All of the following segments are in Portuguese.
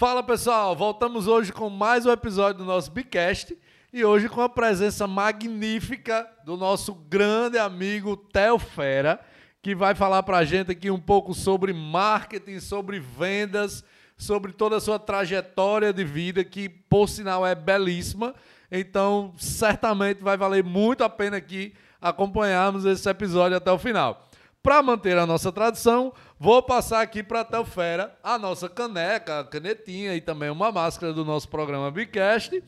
Fala pessoal, voltamos hoje com mais um episódio do nosso Bicast e hoje com a presença magnífica do nosso grande amigo Theo Fera, que vai falar para a gente aqui um pouco sobre marketing, sobre vendas, sobre toda a sua trajetória de vida, que por sinal é belíssima. Então, certamente vai valer muito a pena aqui acompanharmos esse episódio até o final. Para manter a nossa tradição, vou passar aqui para a Telfera a nossa caneca, a canetinha e também uma máscara do nosso programa Bicast.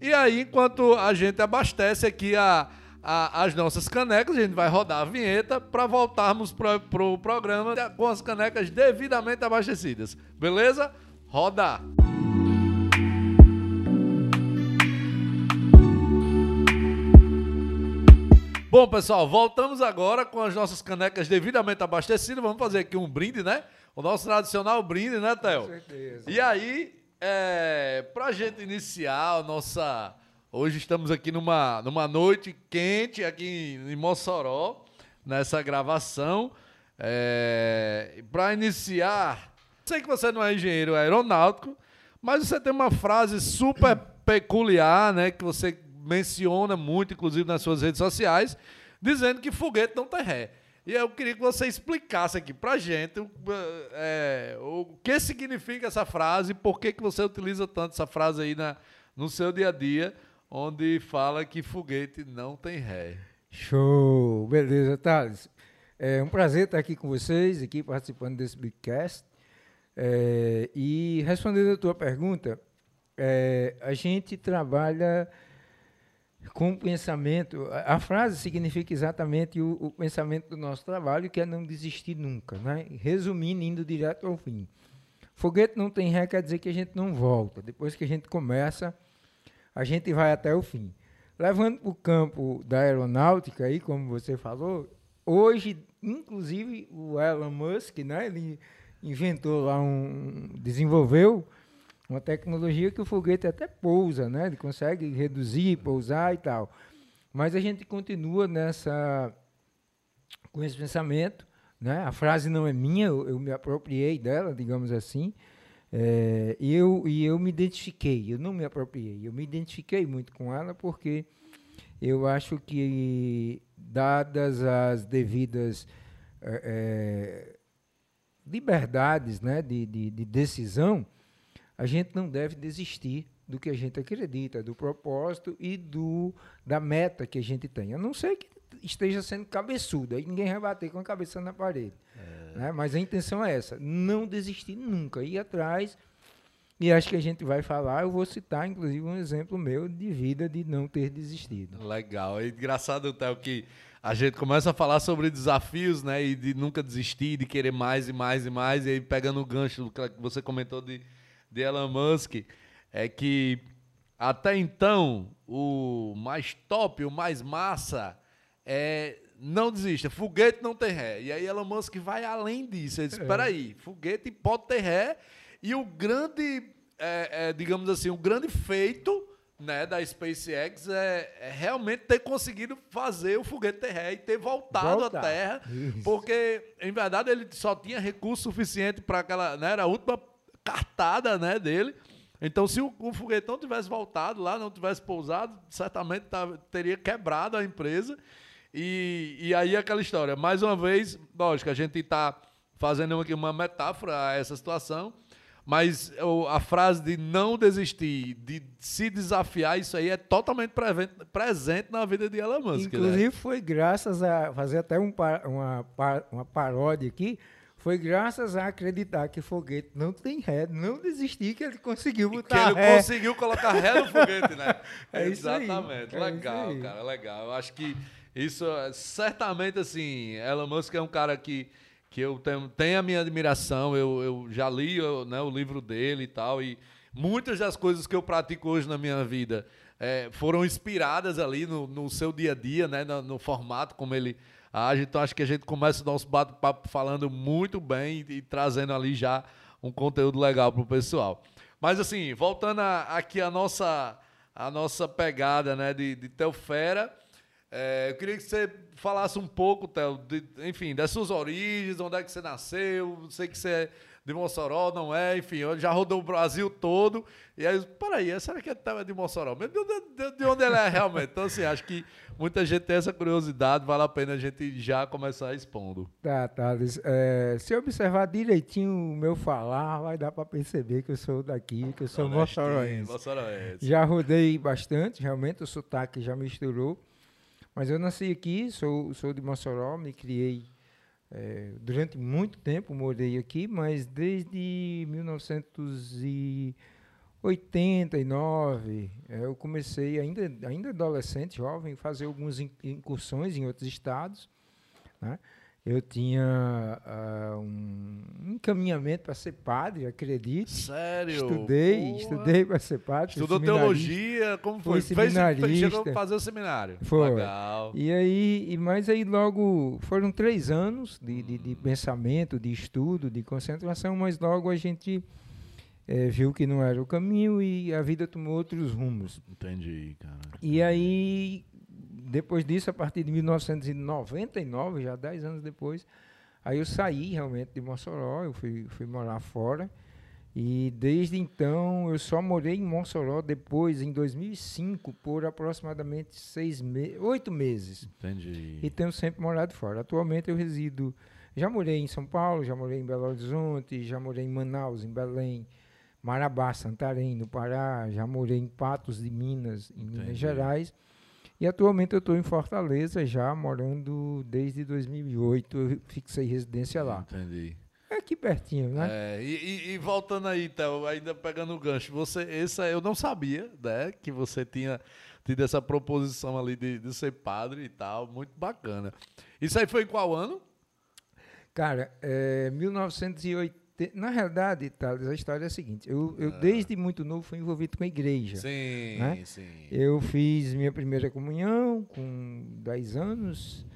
E aí, enquanto a gente abastece aqui a, a, as nossas canecas, a gente vai rodar a vinheta para voltarmos para o pro programa com as canecas devidamente abastecidas. Beleza? Roda! Bom, pessoal, voltamos agora com as nossas canecas devidamente abastecidas. Vamos fazer aqui um brinde, né? O nosso tradicional brinde, né, Theo? Com certeza. E aí, é, para a gente iniciar a nossa. Hoje estamos aqui numa, numa noite quente aqui em Mossoró, nessa gravação. É, para iniciar, sei que você não é engenheiro aeronáutico, mas você tem uma frase super peculiar, né? Que você menciona muito, inclusive nas suas redes sociais, dizendo que foguete não tem ré. E eu queria que você explicasse aqui pra gente é, o que significa essa frase, por que, que você utiliza tanto essa frase aí na, no seu dia a dia, onde fala que foguete não tem ré. Show! Beleza, Thales. É um prazer estar aqui com vocês, aqui participando desse Bigcast. É, e respondendo a tua pergunta, é, a gente trabalha com o pensamento. A, frase significa exatamente o, o, pensamento do nosso trabalho, que é não desistir nunca. Né? Resumindo, indo direto ao fim. Foguete não tem ré, quer dizer que a gente não volta. Depois que a gente começa, a gente vai até o fim. Levando para o campo da aeronáutica, aí, como você falou, hoje, inclusive, o Elon Musk, né, ele inventou lá um. desenvolveu uma tecnologia que o foguete até pousa, né? Ele consegue reduzir, pousar e tal. Mas a gente continua nessa com esse pensamento, né? A frase não é minha, eu, eu me apropriei dela, digamos assim. É, e, eu, e eu me identifiquei, eu não me apropriei, eu me identifiquei muito com ela porque eu acho que, dadas as devidas é, liberdades né, de, de, de decisão, a gente não deve desistir do que a gente acredita, do propósito e do da meta que a gente tem. A não ser que esteja sendo cabeçudo, aí ninguém vai bater com a cabeça na parede. É. Né? Mas a intenção é essa, não desistir nunca, ir atrás. E acho que a gente vai falar, eu vou citar, inclusive, um exemplo meu de vida de não ter desistido. Legal. É engraçado, Théo, que a gente começa a falar sobre desafios, né? E de nunca desistir, de querer mais e mais e mais, e aí pegando o gancho do que você comentou de de Elon Musk é que até então o mais top, o mais massa é não desista, foguete não tem ré. E aí Elon Musk vai além disso. Ele diz, espera é. aí, foguete pode ter ré. E o grande, é, é, digamos assim, o grande feito né, da SpaceX é, é, realmente ter conseguido fazer o foguete ter ré e ter voltado Voltar. à Terra, Isso. porque em verdade ele só tinha recurso suficiente para aquela, né, era a última cartada né, dele. Então, se o, o foguetão tivesse voltado lá, não tivesse pousado, certamente tava, teria quebrado a empresa. E, e aí aquela história. Mais uma vez, lógico, a gente está fazendo aqui uma metáfora a essa situação, mas a frase de não desistir, de se desafiar, isso aí é totalmente presente na vida de Elon Musk. Né? Inclusive, né? foi graças a fazer até um, uma, uma paródia aqui foi graças a acreditar que foguete não tem ré, não desistir que ele conseguiu botar que ele ré. conseguiu colocar ré no foguete, né? é Exatamente. É legal, cara, legal. Eu acho que isso, certamente, assim, Elon Musk é um cara que, que eu tenho, tenho a minha admiração, eu, eu já li eu, né, o livro dele e tal, e muitas das coisas que eu pratico hoje na minha vida é, foram inspiradas ali no, no seu dia a dia, né, no, no formato como ele age. Então acho que a gente começa o nosso bate-papo falando muito bem e, e, trazendo ali já um conteúdo legal para o pessoal. Mas assim, voltando a, aqui a nossa, a nossa pegada né, de, de Teofera, é, eu queria que você falasse um pouco, Theo, de, enfim, das suas origens, onde é que você nasceu. Sei que você de Mossoró, não é, enfim, já rodou o Brasil todo. E aí, peraí, será que é de Mossoró? De, de, de onde ele é realmente? Então, assim, acho que muita gente tem essa curiosidade, vale a pena a gente já começar expondo. Tá, Thales. É, se observar direitinho o meu falar, vai dar para perceber que eu sou daqui, que eu sou moçoroense. moçoroense. Já rodei bastante, realmente o sotaque já misturou. Mas eu nasci aqui, sou, sou de Mossoró, me criei é, durante muito tempo, morei aqui, mas desde 1989 é, eu comecei, ainda, ainda adolescente, jovem, fazer algumas incursões em outros estados. Né? Eu tinha uh, um encaminhamento para ser padre, acredite. Sério? Estudei, Boa. estudei para ser padre. Estudou teologia, como foi? Fui seminarista. Fez, chegou a fazer o seminário. Foi. Legal. E aí, e, mas aí logo, foram três anos de, de, de pensamento, de estudo, de concentração, mas logo a gente é, viu que não era o caminho e a vida tomou outros rumos. Entendi, cara. E aí depois disso, a partir de 1999, já 10 anos depois, aí eu saí realmente de Mossoró, eu fui, fui morar fora. E desde então eu só morei em Mossoró depois, em 2005, por aproximadamente seis me oito meses. Entendi. E tenho sempre morado fora. Atualmente eu resido. Já morei em São Paulo, já morei em Belo Horizonte, já morei em Manaus, em Belém, Marabá, Santarém, no Pará, já morei em Patos de Minas, em Entendi. Minas Gerais. E atualmente eu estou em Fortaleza já, morando desde 2008. Eu fixei residência lá. Entendi. É aqui pertinho, né? É, e, e, e, voltando aí, então, ainda pegando o gancho, você, essa eu não sabia, né, que você tinha tido essa proposição ali de, de ser padre e tal, muito bacana. Isso aí foi em qual ano? Cara, é 1980 na realidade, Thales, a história é a seguinte: eu, eu ah. desde muito novo fui envolvido com a igreja. Sim, né? sim. Eu fiz minha primeira comunhão com 10 anos.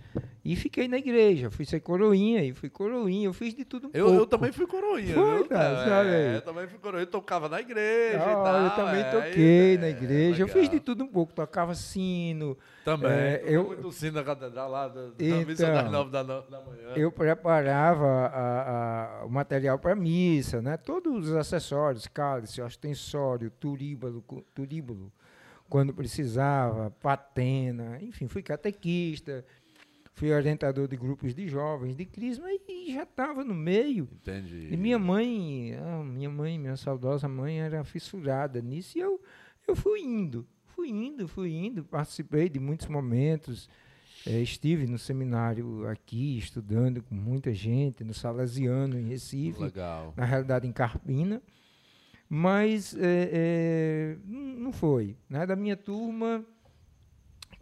E fiquei na igreja, fui ser coroinha, e fui coroinha, eu fiz de tudo um eu, pouco. Eu também fui coroinha, Foi, viu? Sabe é, eu também fui coroinha, tocava na igreja ah, e tal. Eu também é, toquei é, na igreja, eu fiz de tudo um pouco, tocava sino. Também, é, eu muito sino na catedral lá, da, então, da missa das nove da, da manhã. Eu preparava a, a, o material para missa, né? todos os acessórios, cálice, ostensório, turíbulo, turíbulo, quando precisava, patena, enfim, fui catequista, fui orientador de grupos de jovens de Crisma e já estava no meio. Entendi. E minha mãe, ah, minha mãe, minha saudosa mãe, era fissurada nisso e eu, eu fui indo, fui indo, fui indo, participei de muitos momentos. É, estive no seminário aqui, estudando com muita gente, no Salesiano, em Recife. Legal. Na realidade, em Carpina. Mas é, é, não foi. Né? Da minha turma,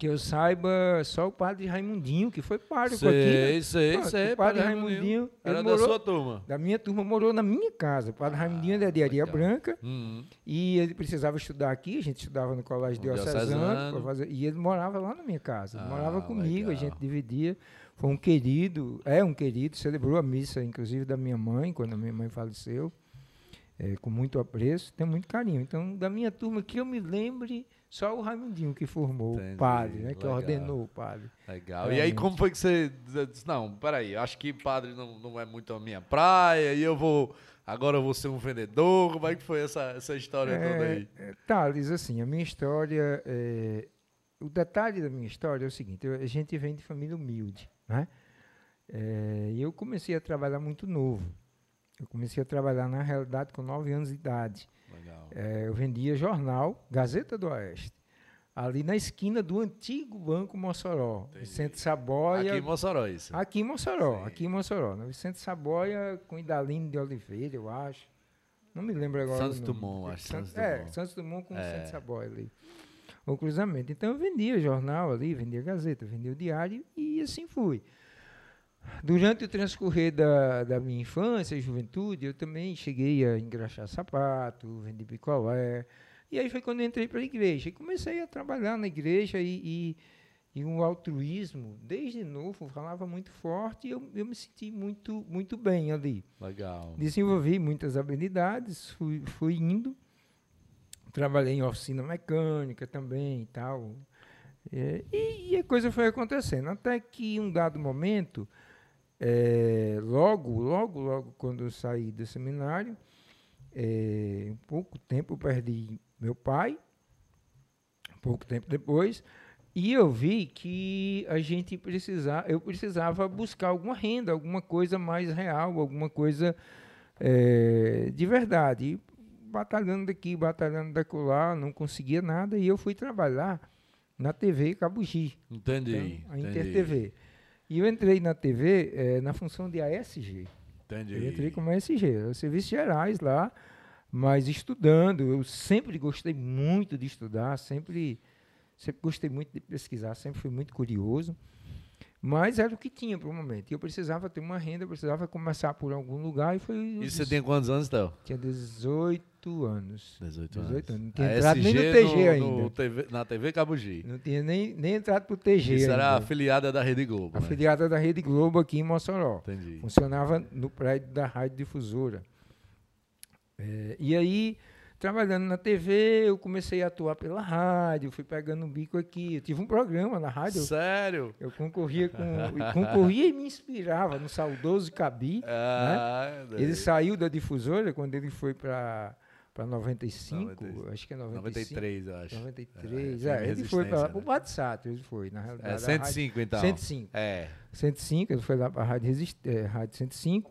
que eu saiba, só o padre Raimundinho, que foi pároco sei, aqui. Né? Sei, Pô, sei, O padre Raimundinho. Raimundinho era morou, da sua turma. Da minha turma, morou na minha casa. O padre ah, Raimundinho é de Aria Branca. Uhum. E ele precisava estudar aqui, a gente estudava no colégio diocesano. Fazer, e ele morava lá na minha casa. Ah, morava comigo, legal. a gente dividia. Foi um querido, é um querido, celebrou a missa, inclusive, da minha mãe, quando a minha mãe faleceu. É, com muito apreço, tem muito carinho. Então, da minha turma, que eu me lembre só o Raimundinho que formou Entendi, o padre, né? Que ordenou o padre. Legal. Realmente. E aí, como foi que você disse, não, peraí, acho que padre não, não é muito a minha praia, e eu vou, agora eu vou ser um vendedor, como é que foi essa, essa história é, toda aí? Thales, assim, a minha história, é, o detalhe da minha história é o seguinte, eu, a gente vem de família humilde, né? É, e eu comecei a trabalhar muito novo. Eu comecei a trabalhar, na realidade, com nove anos de idade. É, eu vendia jornal, Gazeta do Oeste, ali na esquina do antigo Banco Mossoró, Entendi. Vicente Saboia. Aqui em Mossoró, isso? Aqui em Mossoró, Sim. aqui em Mossoró. Na Vicente Saboia com Idalino de Oliveira, eu acho. Não me lembro agora. Santos Dumont, acho. Santos, Dumont. É, Santos Dumont com é. Vicente Saboia ali. O cruzamento. Então eu vendia jornal ali, vendia Gazeta, vendia o diário e assim fui. Durante o transcorrer da, da minha infância e juventude, eu também cheguei a engraxar sapato, vender picolé. E aí foi quando eu entrei para a igreja. E comecei a trabalhar na igreja e, e, e um altruísmo, desde novo, falava muito forte e eu, eu me senti muito, muito bem ali. Legal. Desenvolvi muitas habilidades, fui, fui indo. Trabalhei em oficina mecânica também e tal. É, e, e a coisa foi acontecendo. Até que, em um dado momento, é, logo, logo, logo, quando eu saí do seminário, é, um pouco tempo eu perdi meu pai, pouco tempo depois, e eu vi que a gente precisava, eu precisava buscar alguma renda, alguma coisa mais real, alguma coisa é, de verdade. E batalhando daqui, batalhando daquela, não conseguia nada, e eu fui trabalhar na TV Cabugi. Entendi. Então, a. Inter TV. E eu entrei na TV eh, na função de ASG. Entendi. Eu entrei como ASG, serviços gerais lá, mas estudando. Eu sempre gostei muito de estudar, sempre, sempre gostei muito de pesquisar, sempre fui muito curioso. Mas era o que tinha para o momento. E eu precisava ter uma renda, eu precisava começar por algum lugar. E foi. E você tem quantos anos, Théo? Tinha 18 anos. 18 anos. 18 anos. Não tinha A entrado nem no SG TG no- ainda. no TV na TV Cabugi. Não tinha nem, nem entrado pro TG Isso ainda. era afiliada da Rede Globo. né? Afiliada da Rede Globo aqui em Mossoró. Entendi. Funcionava no prédio da Rádio Difusora. É, e aí, trabalhando na TV, eu comecei a atuar pela rádio, fui pegando um bico aqui. Eu tive um programa na rádio. Sério? Eu concorria com. e concorria e me inspirava no saudoso Cabi. Ah, Ele saiu da difusora quando ele foi para para 95, 90, acho que é 95. 93, eu acho. 93. É, É, foi ele foi para para o né? Batsato, ele foi, na realidade. É a 105, então. rádio, 105. É. 105, ele foi lá para a rádio, Resist, eh, rádio 105.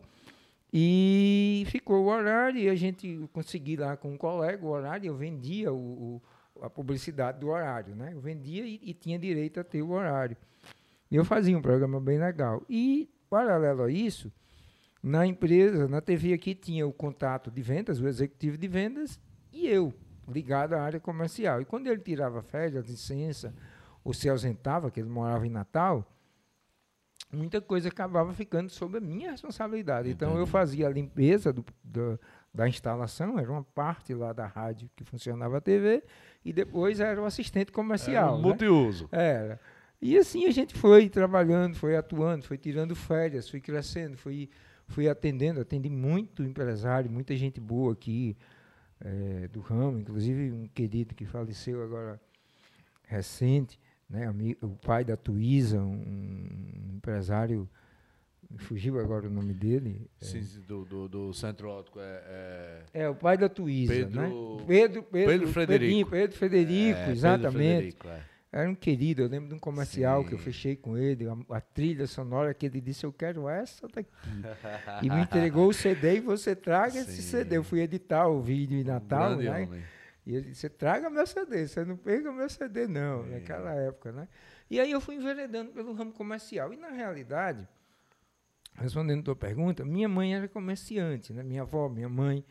E ficou o horário e a gente consegui lá com um colega o horário, eu vendia o, o- a publicidade do horário, né? Eu vendia e, e tinha direito a ter o horário. E eu fazia um programa bem legal. E, paralelo a isso, na empresa, na TV aqui, tinha o contato de vendas, o executivo de vendas, e eu, ligado à área comercial. E quando ele tirava férias, licença, ou se ausentava, que ele morava em Natal, muita coisa acabava ficando sob a minha responsabilidade. Então, eu Entendi. fazia a limpeza do- do- da instalação, era uma parte lá da rádio que funcionava a TV, e depois era o assistente comercial. Era um né? multiuso. Era. E assim a gente foi trabalhando, foi atuando, foi tirando férias, foi crescendo, foi, fui atendendo, atendi muito empresário, muita gente boa aqui eh, do ramo, inclusive um querido que faleceu agora recente, né, ami- o pai da Tuísa, um, empresário, fugiu agora o nome dele. eh, Sim, sim, do, do, do centro óptico. É, É, o pai da Tuísa, Pedro- né? Pedro, Pedro, Pedro Frederico. Pedrinho, Pedro Frederico, é, Pedro exatamente. Frederico, é. Era um querido, eu lembro de um comercial que eu Sim. fechei com ele, a, a trilha sonora que ele disse, eu quero essa daqui. e me entregou o CD e você traga esse Sim. CD. Eu fui editar o vídeo em Um Natal, grande né? homem. E ele disse, traga meu CD, você não pega meu CD não, Sim. naquela época, né? E aí eu fui enveredando pelo ramo comercial. E na realidade, respondendo a tua pergunta, minha mãe era comerciante, né? Minha avó, minha mãe,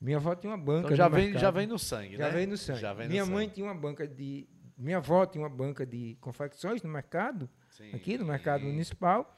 minha avó tinha uma banca Então já vem, mercado. já vem no sangue, Já né? vem no sangue. Já vem no minha mãe sangue. tinha uma banca de. Minha avó tinha uma banca de confecções no mercado, Sim. aqui no mercado municipal.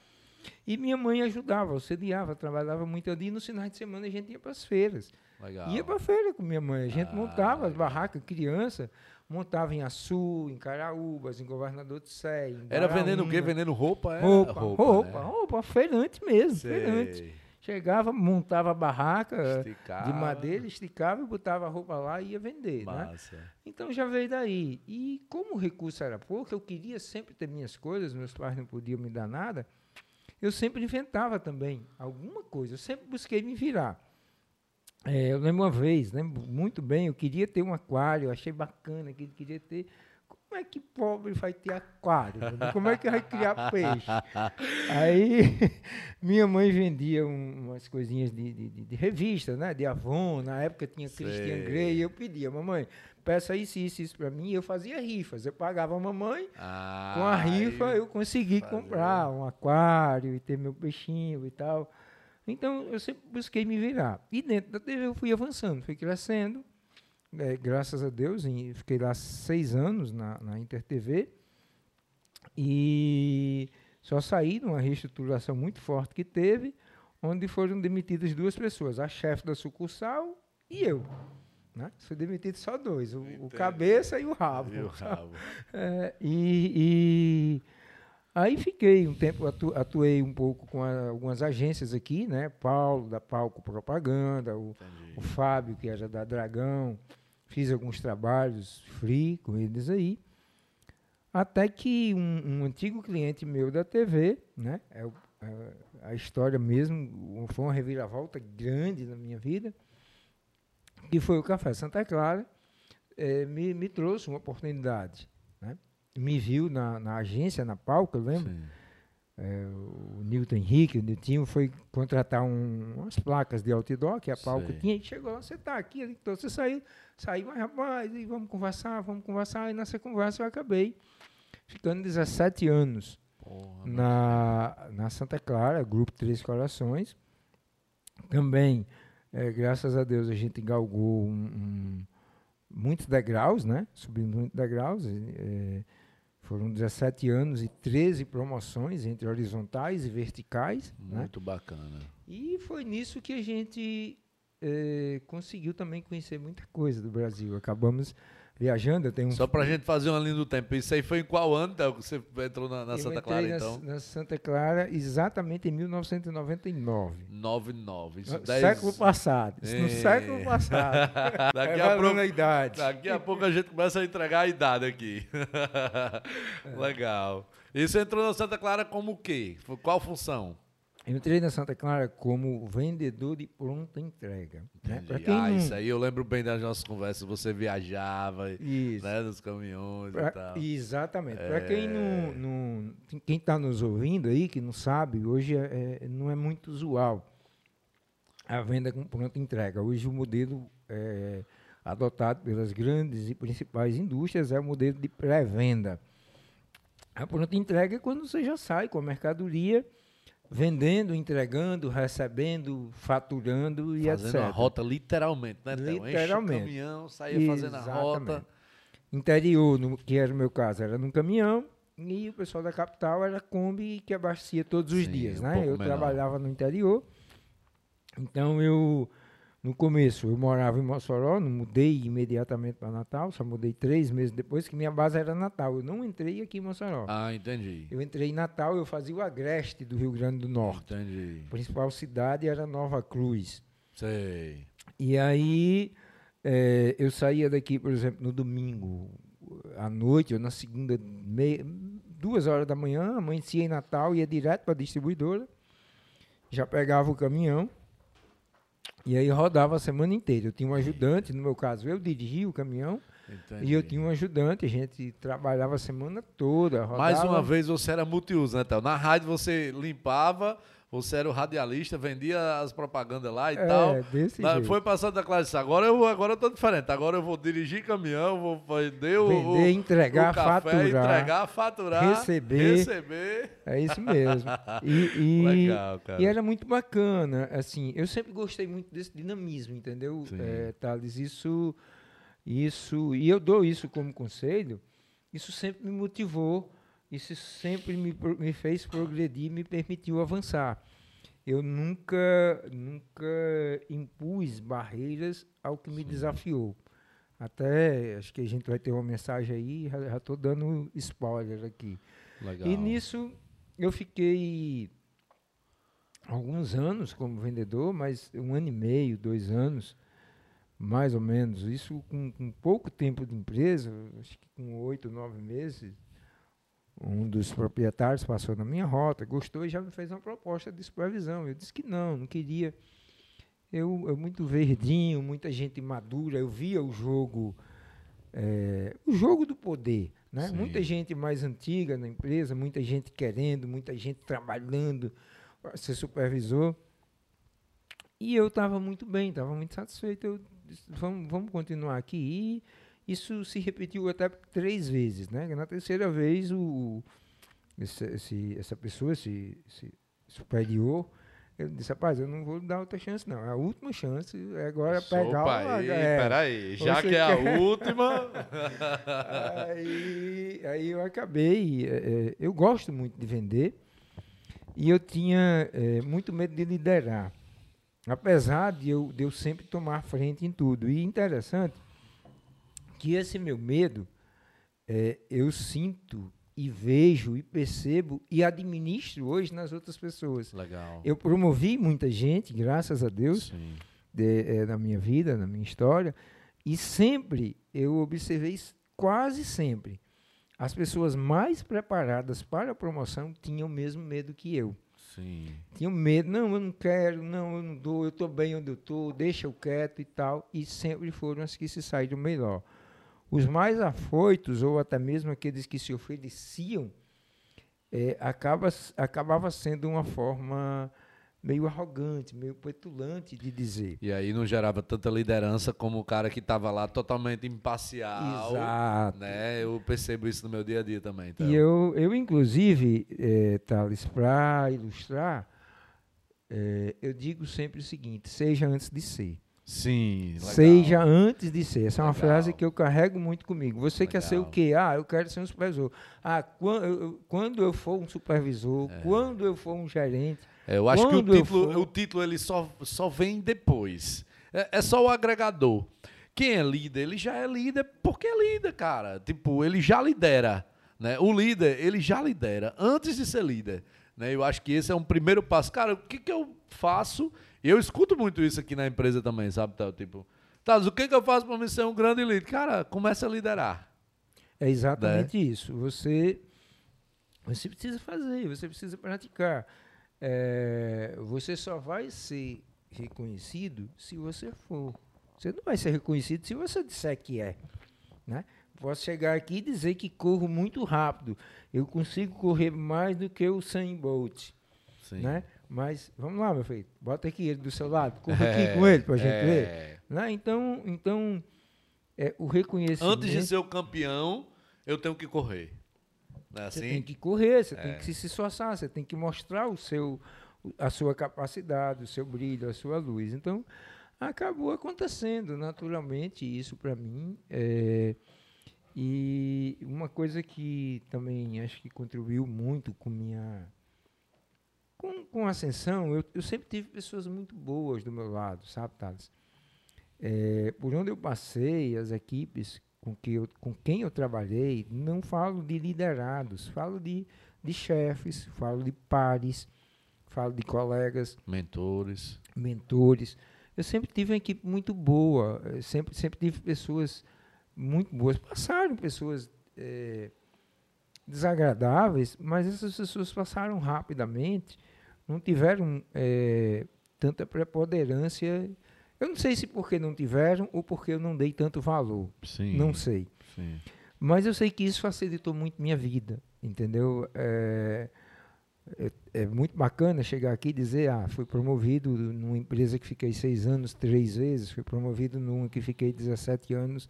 E minha mãe ajudava, auxiliava, trabalhava muito ali. E nos finais de semana a gente ia para as feiras. Legal. Ia para a feira com minha mãe. A gente Ah, montava as barracas, criança, montava em Açu, em Caraúbas, em Governador de Sé. Era vendendo o quê? Vendendo roupa? Era Roupa, roupa, roupa, né? feirante mesmo, feirante. Chegava, montava a barraca Esticava. de madeira, esticava e botava a roupa lá e ia vender, né? Massa. Então já veio daí. E como o recurso era pouco, eu queria sempre ter minhas coisas, meus pais não podiam me dar nada, eu sempre inventava também alguma coisa, eu sempre busquei me virar. É, eu lembro uma vez, lembro muito bem, eu queria ter um aquário, eu achei bacana que queria ter. Como é que pobre vai ter aquário? Como é que vai criar peixe? Aí minha mãe vendia um- umas coisinhas de, de, de- revista, né? De Avon, na época tinha Christian Sei. Grey, e eu pedia, mamãe, peça isso, isso, isso para mim, e eu fazia rifas. Eu pagava a mamãe, Ah, com a rifa aí- eu consegui fazer. comprar um aquário e ter meu peixinho e tal. Então eu sempre busquei me virar. E dentro da TV eu fui avançando, fui crescendo. Eh, graças a Deus, em- fiquei lá seis anos na, na Inter TV. E só saí numa reestruturação muito forte que teve, onde foram demitidas duas pessoas, a chefe da sucursal e eu. Né? Foi demitido só dois, o, o cabeça e o rabo. Viu, rabo. É, e, e aí fiquei um tempo, atu- atuei um pouco com a- algumas agências aqui, né? Paulo, da Palco Propaganda, o, o Fábio, que era da Dragão. Fiz alguns trabalhos free com eles aí. Até que um, um antigo cliente meu da TV, né? É o a, história mesmo, foi uma reviravolta grande na minha vida, que foi o Café Santa Clara, é, me, me trouxe uma oportunidade. Né? Me viu na, na agência, na Palca, eu lembro? É, o Newton Henrique, o Nilton foi contratar um, umas placas de outdoor que a Palca Sei. tinha, e chegou você está aqui, então você saiu, saiu, mas rapaz, e vamos conversar, vamos conversar, e nessa conversa eu acabei ficando 17 anos Porra, na, na Santa Clara, Grupo Três Corações. Também, é, graças a Deus, a gente galgou um, um, muitos degraus, né? Subindo muitos degraus. É, foram 17 anos e 13 promoções entre horizontais e verticais. Né? Muito né? bacana. E foi nisso que a gente é, conseguiu também conhecer muita coisa do Brasil. Acabamos viajando. Eu tenho um... Só para a gente fazer uma linha do tempo. Isso aí foi em qual ano, que você entrou na, na Santa Clara, na, então? na Santa Clara exatamente em 1999. 99. Isso no, dez... Século passado. Isso no século passado. daqui, é a pouco, a idade. daqui a pouco a gente começa a entregar a idade aqui. é. Legal. E você entrou na Santa Clara como o quê? Qual função? Eu entrei na Santa Clara como vendedor de pronta entrega. Né? ah, não... isso aí eu lembro bem das nossas conversas. Você viajava isso. Né, nos caminhões pra... e tal. Exatamente. É... Para quem não, não quem está nos ouvindo aí, que não sabe, hoje é, é, não é muito usual a venda com pronta entrega. Hoje o modelo é, adotado pelas grandes e principais indústrias é o modelo de pré-venda. A pronta entrega é quando você já sai com a mercadoria vendendo, entregando, recebendo, faturando e fazendo etc. Fazendo a rota literalmente, né? Literalmente. Enche o caminhão, saía Exatamente. fazendo a rota. Interior, no, que era o meu caso, era num caminhão e o pessoal da capital era Kombi que abastecia todos os Sim, dias, um né? Eu menor. trabalhava no interior, então eu no começo eu morava em Mossoró, não mudei imediatamente para Natal, só mudei três meses depois, que minha base era Natal. Eu não entrei aqui em Mossoró. Ah, entendi. Eu entrei em Natal, eu fazia o agreste do Rio Grande do Norte. Entendi. A principal cidade era Nova Cruz. Sei. E aí é, eu saía daqui, por exemplo, no domingo à noite, ou na segunda, meia, duas horas da manhã, amanhecia em Natal, ia direto para a distribuidora, já pegava o caminhão e aí rodava a semana inteira. Eu tinha um ajudante, no meu caso, eu dirigia o caminhão. Entendi. E eu tinha um ajudante, a gente trabalhava a semana toda. Rodava. Mais uma vez você era multiuso, né, Théo? Na rádio você limpava, você era o radialista, vendia as propagandas lá e é, tal. Desse jeito. Foi passando da classe. Agora eu, agora eu tô diferente. Agora eu vou dirigir caminhão, vou vender o. Vender, entregar, o café, faturar. Entregar, faturar. Receber. Receber. É isso mesmo. E, e, Legal, cara. E era muito bacana. Assim, eu sempre gostei muito desse dinamismo, entendeu, é, Thales? Isso, isso. E eu dou isso como conselho. Isso sempre me motivou isso sempre me, me fez progredir, me permitiu avançar. Eu nunca, nunca impus barreiras ao que me Sim. desafiou. Até, acho que a gente vai ter uma mensagem aí, já estou dando spoiler aqui. Legal. E nisso eu fiquei alguns anos como vendedor, mas um ano e meio, dois anos, mais ou menos. Isso com, com pouco tempo de empresa, acho que com oito, nove meses, um dos proprietários passou na minha rota, gostou e já me fez uma proposta de supervisão. Eu disse que não, não queria. Eu, eu muito verdinho, muita gente madura, eu via o jogo, é, o jogo do poder. Né? Muita gente mais antiga na empresa, muita gente querendo, muita gente trabalhando para ser supervisor. E eu estava muito bem, estava muito satisfeito. Eu disse, vamos, vamos continuar aqui. E isso se repetiu até três vezes, né? Na terceira vez, o, esse, esse, essa pessoa, esse, esse superior, ele disse, rapaz, eu não vou dar outra chance, não. É a última chance é agora Opa pegar o... Aí, é, peraí, já que é a última... aí, aí eu acabei... É, é, eu gosto muito de vender e eu tinha é, muito medo de liderar. Apesar de eu, de eu sempre tomar frente em tudo. E interessante que esse meu medo é, eu sinto e vejo e percebo e administro hoje nas outras pessoas. Legal. Eu promovi muita gente, graças a Deus, de, é, na minha vida, na minha história, e sempre eu observei, quase sempre, as pessoas mais preparadas para a promoção tinham o mesmo medo que eu. Sim. Tinham medo, não, eu não quero, não, eu não dou, eu estou bem onde eu estou, deixa eu quieto e tal. E sempre foram as que se saíram melhor. Os mais afoitos, ou até mesmo aqueles que se ofereciam, é, acaba, acabava sendo uma forma meio arrogante, meio petulante de dizer. E aí não gerava tanta liderança como o cara que estava lá totalmente imparcial. Exato. Né? Eu percebo isso no meu dia a dia também. Então. E eu, eu inclusive, é, Thales, para ilustrar, é, eu digo sempre o seguinte: seja antes de ser. Sim, legal. Seja antes de ser. Essa é uma legal. frase que eu carrego muito comigo. Você legal. quer ser o quê? Ah, eu quero ser um supervisor. Ah, quando eu, quando eu for um supervisor, é. quando eu for um gerente. É, eu acho que o título, for... o título ele só, só vem depois. É, é só o agregador. Quem é líder, ele já é líder porque é líder, cara. Tipo, ele já lidera. Né? O líder, ele já lidera antes de ser líder. Né? Eu acho que esse é um primeiro passo. Cara, o que, que eu faço e eu escuto muito isso aqui na empresa também, sabe? Tá, tipo, tá, o que, que eu faço para me ser um grande líder? Cara, começa a liderar. É exatamente né? isso. Você, você precisa fazer, você precisa praticar. É, você só vai ser reconhecido se você for. Você não vai ser reconhecido se você disser que é. Né? Posso chegar aqui e dizer que corro muito rápido. Eu consigo correr mais do que o Sam Bolt. Sim. Né? Mas vamos lá, meu filho, bota aqui ele do seu lado, corra é, aqui com ele para a gente é. ver. Né? Então, então é, o reconhecimento. Antes de ser o campeão, eu tenho que correr. Não é assim? Você tem que correr, você é. tem que se, se esforçar, você tem que mostrar o seu, a sua capacidade, o seu brilho, a sua luz. Então, acabou acontecendo naturalmente isso para mim. É, e uma coisa que também acho que contribuiu muito com minha com, com ascensão, eu, eu sempre tive pessoas muito boas do meu lado, sabe, Thales? É, por onde eu passei, as equipes com, que eu, com quem eu trabalhei, não falo de liderados, falo de, de chefes, falo de pares, falo de colegas. Mentores. Mentores. Eu sempre tive uma equipe muito boa, sempre, sempre tive pessoas muito boas. Passaram pessoas é, desagradáveis, mas essas pessoas passaram rapidamente não tiveram é, tanta preponderância. Eu não sei se porque não tiveram ou porque eu não dei tanto valor. Sim, não sei. Sim. Mas eu sei que isso facilitou muito minha vida, entendeu? É, é, é, muito bacana chegar aqui e dizer, ah, fui promovido numa empresa que fiquei seis anos, três vezes, fui promovido numa que fiquei 17 anos,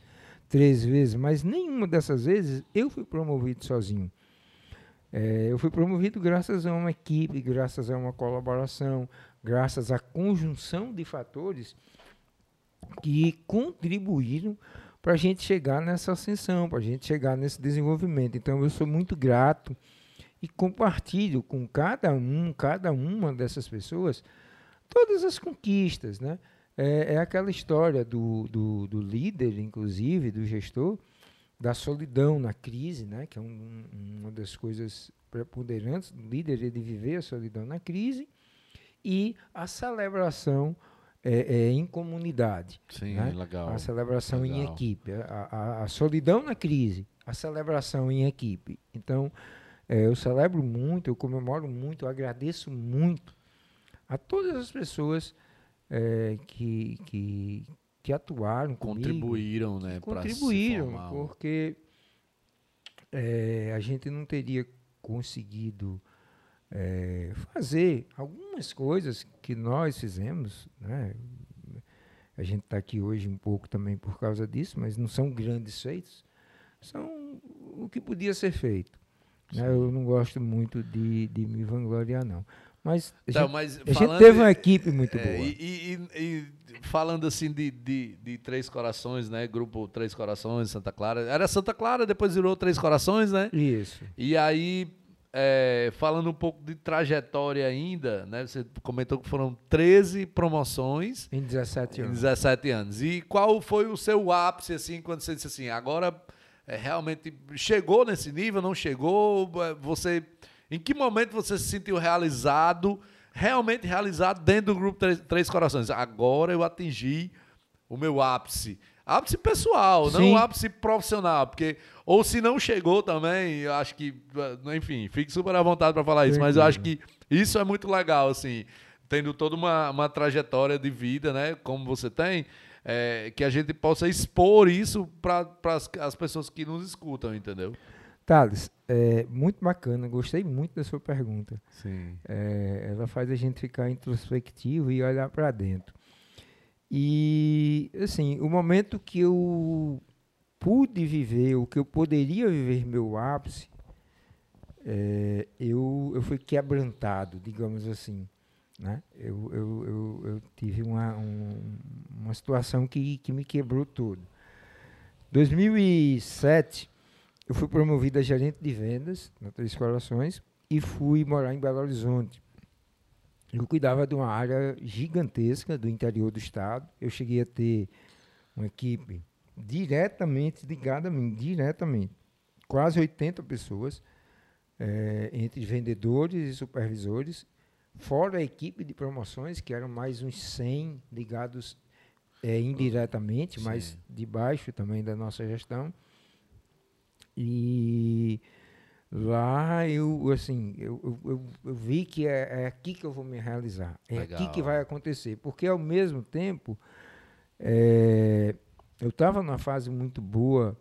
três vezes, mas nenhuma dessas vezes eu fui promovido sozinho. É, eu fui promovido graças a uma equipe, graças a uma colaboração, graças à conjunção de fatores que contribuíram para a gente chegar nessa ascensão, para a gente chegar nesse desenvolvimento. Então eu sou muito grato e compartilho com cada um, cada uma dessas pessoas, todas as conquistas, né? É, é aquela história do, do, do líder, inclusive, do gestor, da solidão na crise, né, que é um, uma das coisas preponderantes do líder, ele viver a solidão na crise, e a celebração é, é, em comunidade. Sim, né? legal. A celebração legal. em equipe. A, a, a, solidão na crise, a celebração em equipe. Então, é, eu celebro muito, eu comemoro muito, eu agradeço muito a todas as pessoas é, que, que, que atuaram contribuíram, comigo, né, contribuíram, porque é, a gente não teria conseguido é, fazer algumas coisas que nós fizemos, né? A gente está aqui hoje um pouco também por causa disso, mas não são grandes feitos, são o que podia ser feito. Né? Eu não gosto muito de, de me vangloriar, não. Mas a, então, gente, mas a gente teve uma equipe muito é, boa. E, e, e, falando assim de, de, de, Três Corações, né? Grupo Três Corações, Santa Clara. Era Santa Clara, depois virou Três Corações, né? Isso. E aí, é, falando um pouco de trajetória ainda, né? Você comentou que foram 13 promoções. Em 17 anos. Em 17 anos. E qual foi o seu ápice, assim, quando você disse assim, agora é, realmente chegou nesse nível, não chegou? Você em que momento você se sentiu realizado, realmente realizado dentro do grupo Três, Três Corações? Agora eu atingi o meu ápice. Ápice pessoal, Sim. não ápice profissional, porque ou se não chegou também, eu acho que, eh, enfim, fique super à vontade para falar isso, mas eu acho que isso é muito legal, assim, tendo toda uma, uma trajetória de vida, né, como você tem, é, que a gente possa expor isso para as pessoas que nos escutam, entendeu? Thales, é muito bacana, gostei muito da sua pergunta. Sim. É, ela faz a gente ficar introspectivo e olhar para dentro. E, assim, o momento que eu pude viver, o que eu poderia viver meu ápice, é, eu, eu fui quebrantado, digamos assim. Né? Eu, eu, eu, eu tive uma, um, uma situação que, que me quebrou todo. 2007, eu fui promovido a gerente de vendas na Três Corações e fui morar em Belo Horizonte. Eu cuidava de uma área gigantesca do interior do estado. Eu cheguei a ter uma equipe diretamente ligada a mim, diretamente. Quase 80 pessoas, eh, entre vendedores e supervisores, fora a equipe de promoções, que eram mais uns 100 ligados eh, indiretamente, mas Sim. debaixo também da nossa gestão. E lá eu, assim, eu, eu, eu- vi que é, é aqui que eu vou me realizar. É aqui que Legal. vai acontecer. Porque ao mesmo tempo, eh, eu estava numa fase muito boa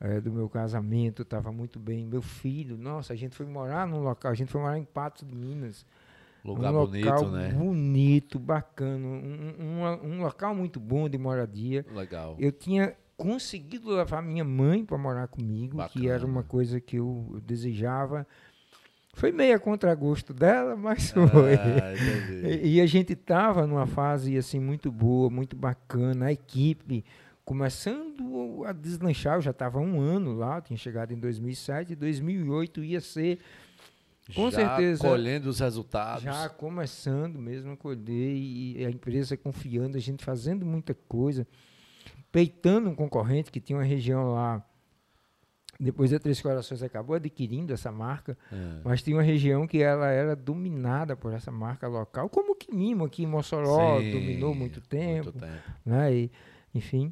eh, do meu casamento, estava muito bem. Meu filho, nossa, a gente foi morar num local, a gente foi morar em Patos de Minas. Lugar um bonito, local né? bonito, bacana, um- um- um local muito bom de moradia. Legal. Eu tinha conseguido levar minha mãe para morar comigo, que era Bacana. uma coisa que eu, desejava. Foi meio a contragosto dela, mas foi. Ah, entendi. E, e a gente estava numa fase assim muito boa, muito bacana, a equipe começando a deslanchar, eu já estava um ano lá, tinha chegado em 2007, 2008 ia ser Com Já certeza. colhendo os resultados. já começando mesmo a colher e a empresa confiando, a gente fazendo muita coisa, peitando um concorrente que tinha uma região lá. Depois a Três Corações acabou adquirindo essa marca, É. mas tinha uma região que ela era dominada por essa marca local, como o Quimimo aqui em Mossoró Sim, dominou muito tempo, Muito tempo. né? E, enfim,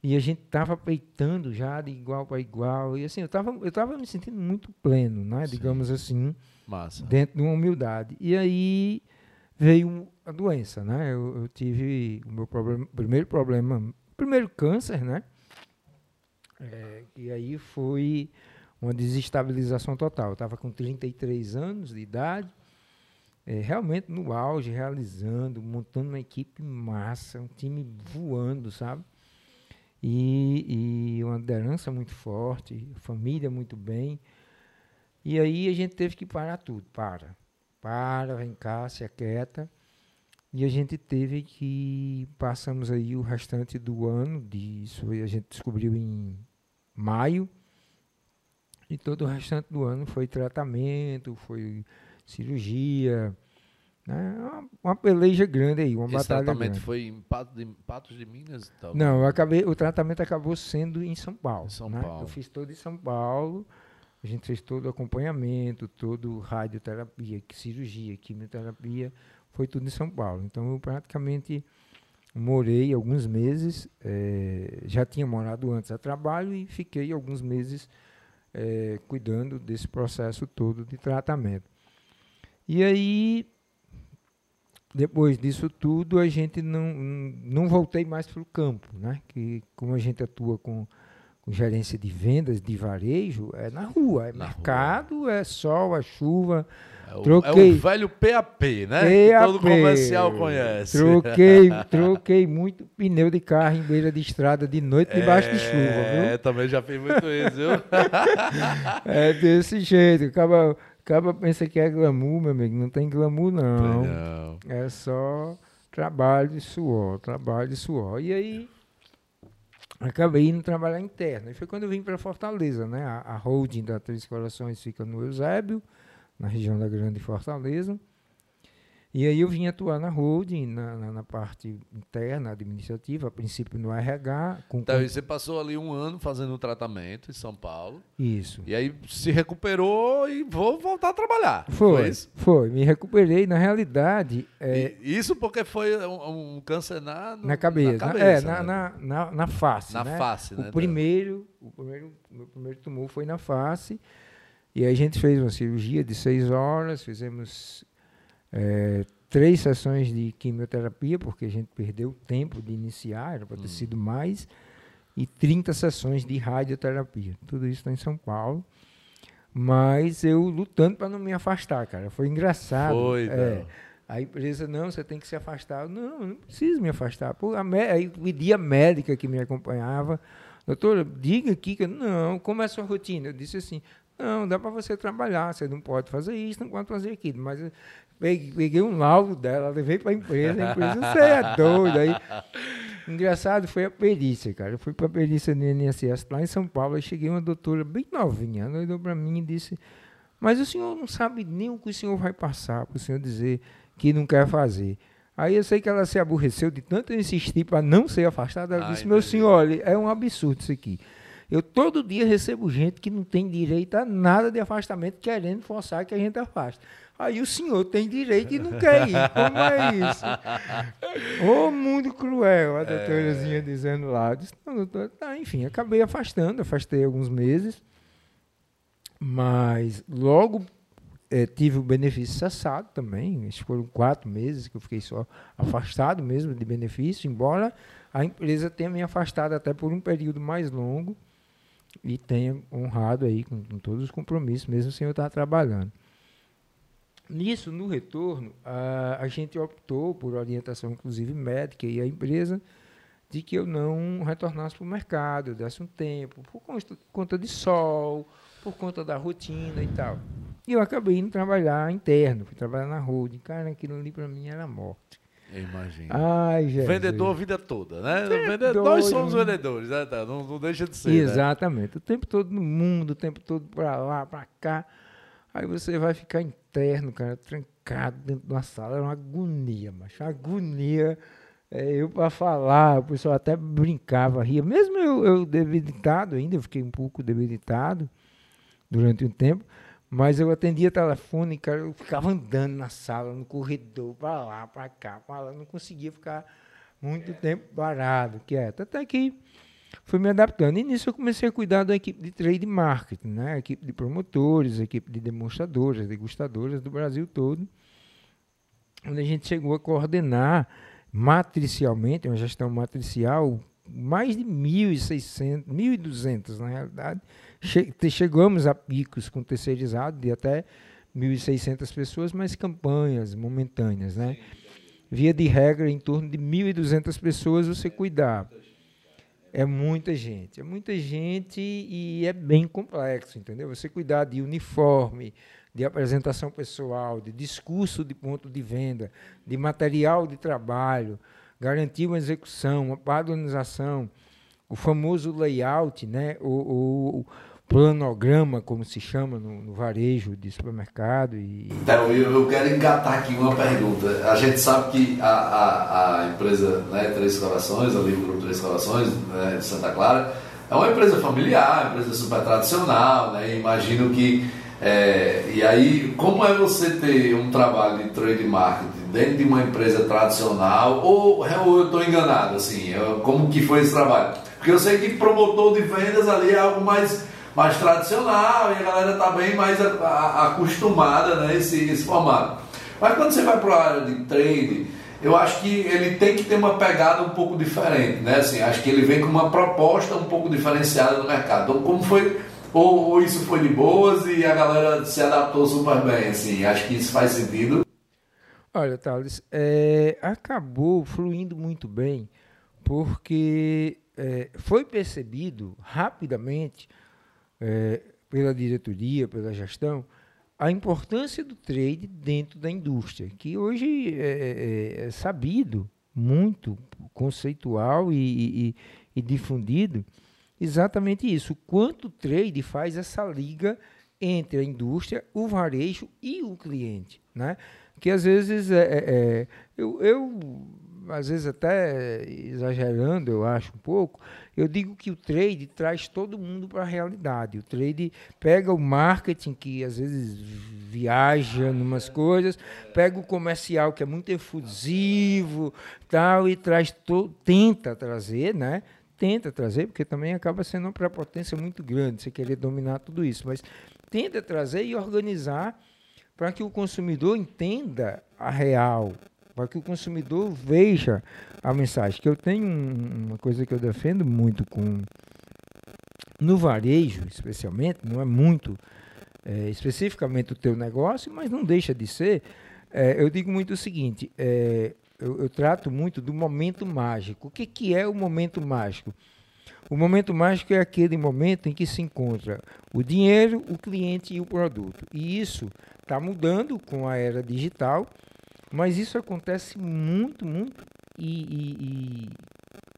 e a gente estava peitando já de igual para igual e assim eu estava eu tava me sentindo muito pleno, né? Sim. Digamos assim Massa. dentro de uma humildade. E aí veio a doença, né? Eu, eu tive o meu problema, primeiro problema, primeiro câncer, né? É, e aí foi uma desestabilização total. Eu estava com 33 anos de idade, é, realmente no auge, realizando, montando uma equipe massa, um time voando, sabe? E, e uma liderança muito forte, família muito bem. E aí a gente teve que parar tudo. Para. Para, vem cá, se aquieta. E a gente teve que. Passamos aí o restante do ano, de, isso aí a gente descobriu em maio. E todo o restante do ano foi tratamento, foi cirurgia. Né? Uma, uma peleja grande aí, uma Esse batalha tratamento grande. foi em Patos de, Patos de Minas? Tá Não, eu acabei, o tratamento acabou sendo em São Paulo. Em São né? Paulo. Eu fiz todo em São Paulo. A gente fez todo o acompanhamento, todo radioterapia, cirurgia, quimioterapia, foi tudo em São Paulo. Então eu praticamente morei alguns meses, eh, já tinha morado antes a trabalho e fiquei alguns meses eh, cuidando desse processo todo de tratamento. E aí, depois disso tudo, a gente não, não voltei mais para o campo, né? Que como a gente atua com, com gerência de vendas, de varejo, é na rua, é Na mercado, é sol, é chuva. É o, é Troquei. o velho PAP, né? Que todo PAP. comercial conhece. Troquei, troquei muito pneu de carro em beira de estrada de noite debaixo de chuva, viu? É, também já fiz muito isso, viu? É desse jeito. Acaba, acaba pensa que é glamour, meu amigo. Não tem glamour, não. Não. É só trabalho e suor, trabalho e suor. E aí acabei indo trabalhar interno. E foi quando eu vim para Fortaleza, né? A, a holding da Três Corações fica no Eusébio, na região da Grande Fortaleza. E aí eu vim atuar na holding, na, na, na parte interna, administrativa, a princípio no RH. Com, então, com... você passou ali um ano fazendo o tratamento em São Paulo. Isso. E aí se recuperou e vou voltar a trabalhar. Foi, foi, isso? foi. me recuperei. Na realidade... É... Isso porque foi um, um câncer na... na cabeça. Na, cabeça, é, né? na, na, na, face, Na né? face, né? O primeiro, o primeiro, meu primeiro tumor foi na face. E a gente fez uma cirurgia de seis horas, fizemos é, três sessões de quimioterapia, porque a gente perdeu o tempo de iniciar, era para ter hum. sido mais, e 30 sessões de radioterapia. Tudo isso está em São Paulo. Mas eu lutando para não me afastar, cara. Foi engraçado. Foi, é, a empresa, não, você tem que se afastar. Não, não preciso me afastar. Pô, a aí pedi a médica que me acompanhava. Doutora, diga aqui que não, como é a sua rotina? Eu disse assim, não, dá para você trabalhar, você não pode fazer isso, não pode fazer aquilo. Mas peguei, um laudo dela, levei para a empresa, a empresa, você é doido. Aí, engraçado foi a perícia, cara. Eu fui para a perícia no INSS lá em São Paulo, aí cheguei uma doutora bem novinha, ela olhou para mim e disse, mas o senhor não sabe nem o que o senhor vai passar para o senhor dizer que não quer fazer. Aí eu sei que ela se aborreceu de tanto insistir para não ser afastada. Ela Ai, disse: Meu senhor, olha, é um absurdo isso aqui. Eu todo dia recebo gente que não tem direito a nada de afastamento, querendo forçar que a gente afaste. Aí o senhor tem direito e não quer ir. Como é isso? Ô mundo cruel, a doutorazinha é. dizendo lá. Disse, não, doutor, tá, enfim, acabei afastando, afastei alguns meses. Mas logo é, tive o benefício cessado também. Foram quatro meses que eu fiquei só afastado mesmo de benefício, embora a empresa tenha me afastado até por um período mais longo e tenha honrado aí com, com todos os compromissos, mesmo sem eu estar trabalhando. Nisso, no retorno, a, a gente optou por orientação, inclusive médica, e a empresa, de que eu não retornasse para o mercado, desse um tempo, por conta, conta de sol, por conta da rotina e tal. E eu acabei indo trabalhar interno, fui trabalhar na holding. Cara, aquilo ali para mim era morte. Imagina. Ai, Jesus. Vendedor a vida toda, né? Vendedor, nós somos vendedores, né? Tá? Não, não, deixa de ser. Né? Exatamente. Né? O tempo todo no mundo, o tempo todo para lá, para cá. Aí você vai ficar interno, cara, trancado dentro de uma sala. Era uma agonia, uma agonia. É, eu para falar, o pessoal até brincava, ria. Mesmo eu, eu debilitado ainda, eu fiquei um pouco debilitado durante um tempo. Mas eu atendia telefone, cara, eu ficava andando na sala, no corredor, para lá, para cá, para lá, não conseguia ficar muito tempo parado, quieto. Até que fui me adaptando. E nisso eu comecei a cuidar da equipe de trade marketing, né? A equipe de promotores, a equipe de demonstradoras, degustadoras do Brasil todo, onde a gente chegou a coordenar matricialmente, uma gestão matricial, mais de 1.600, 1.200 na realidade, Che chegamos a picos com terceirizado de até 1.600 pessoas, mas campanhas momentâneas, né? Via de regra, em torno de 1.200 pessoas você cuidar. É muita gente, é muita gente e é bem complexo, entendeu? Você cuidar de uniforme, de apresentação pessoal, de discurso de ponto de venda, de material de trabalho, garantir uma execução, uma padronização, o famoso layout, né? o, o planograma, como se chama no, no varejo de supermercado. E... Então, eu, eu, quero engatar aqui uma pergunta. A gente sabe que a, a, a empresa né, Três Corações, ali o Grupo Três Corações, né, de Santa Clara, é uma empresa familiar, uma empresa super tradicional, né? Imagino que. É, e aí, como é você ter um trabalho de trade marketing dentro de uma empresa tradicional, ou, ou eu estou enganado, assim, como que foi esse trabalho? Porque eu sei que promotor de vendas ali é algo mais mais tradicional e a galera está bem mais a, a, acostumada né, esse, formato. Mas quando você vai para a área de trade, eu acho que ele tem que ter uma pegada um pouco diferente, né? Assim, acho que ele vem com uma proposta um pouco diferenciada no mercado. Então, como foi ou, ou, isso foi de boas e a galera se adaptou super bem, assim, acho que isso faz sentido. Olha, Thales, é, acabou fluindo muito bem, porque é, foi percebido rapidamente é, pela diretoria, pela gestão, a importância do trade dentro da indústria, que hoje é, é, é sabido, muito conceitual e, e, e, difundido, exatamente isso. O quanto o trade faz essa liga entre a indústria, o varejo e o cliente. Né? que às vezes é, é, é eu, eu às vezes até exagerando, eu acho um pouco, eu digo que o trade traz todo mundo para a realidade. O trade pega o marketing, que às vezes viaja numas coisas, pega o comercial, que é muito efusivo, tal, e traz tenta trazer, né? Tenta trazer, porque também acaba sendo uma prepotência muito grande, você querer dominar tudo isso, mas tenta trazer e organizar para que o consumidor entenda a real, para que o consumidor veja a mensagem. Que eu tenho uma coisa que eu defendo muito com no varejo, especialmente, não é muito é, especificamente o teu negócio, mas não deixa de ser. É, eu digo muito o seguinte: é, eu, eu, trato muito do momento mágico. O que, que é o momento mágico? O momento mágico é aquele momento em que se encontra o dinheiro, o cliente e o produto. E isso está mudando com a era digital mas isso acontece muito, muito, e, e,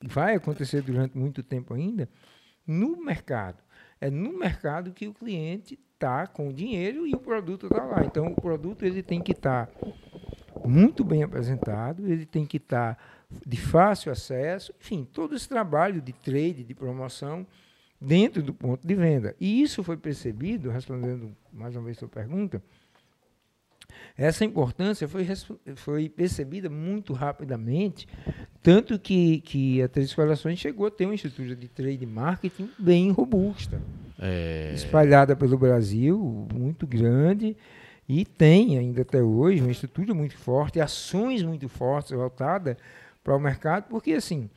e vai acontecer durante muito tempo ainda, no mercado. É no mercado que o cliente está com o dinheiro e o produto está lá. Então, o produto ele tem que estar tá muito bem apresentado, ele tem que estar tá de fácil acesso, enfim, todo esse trabalho de trade, de promoção, dentro do ponto de venda. E isso foi percebido, respondendo mais uma vez a sua pergunta, essa importância foi, foi percebida muito rapidamente, tanto que, que a Três Corações chegou a ter uma estrutura de trade marketing bem robusta, é... espalhada pelo Brasil, muito grande, e tem ainda até hoje uma estrutura muito forte, ações muito fortes voltadas para o mercado, porque assim,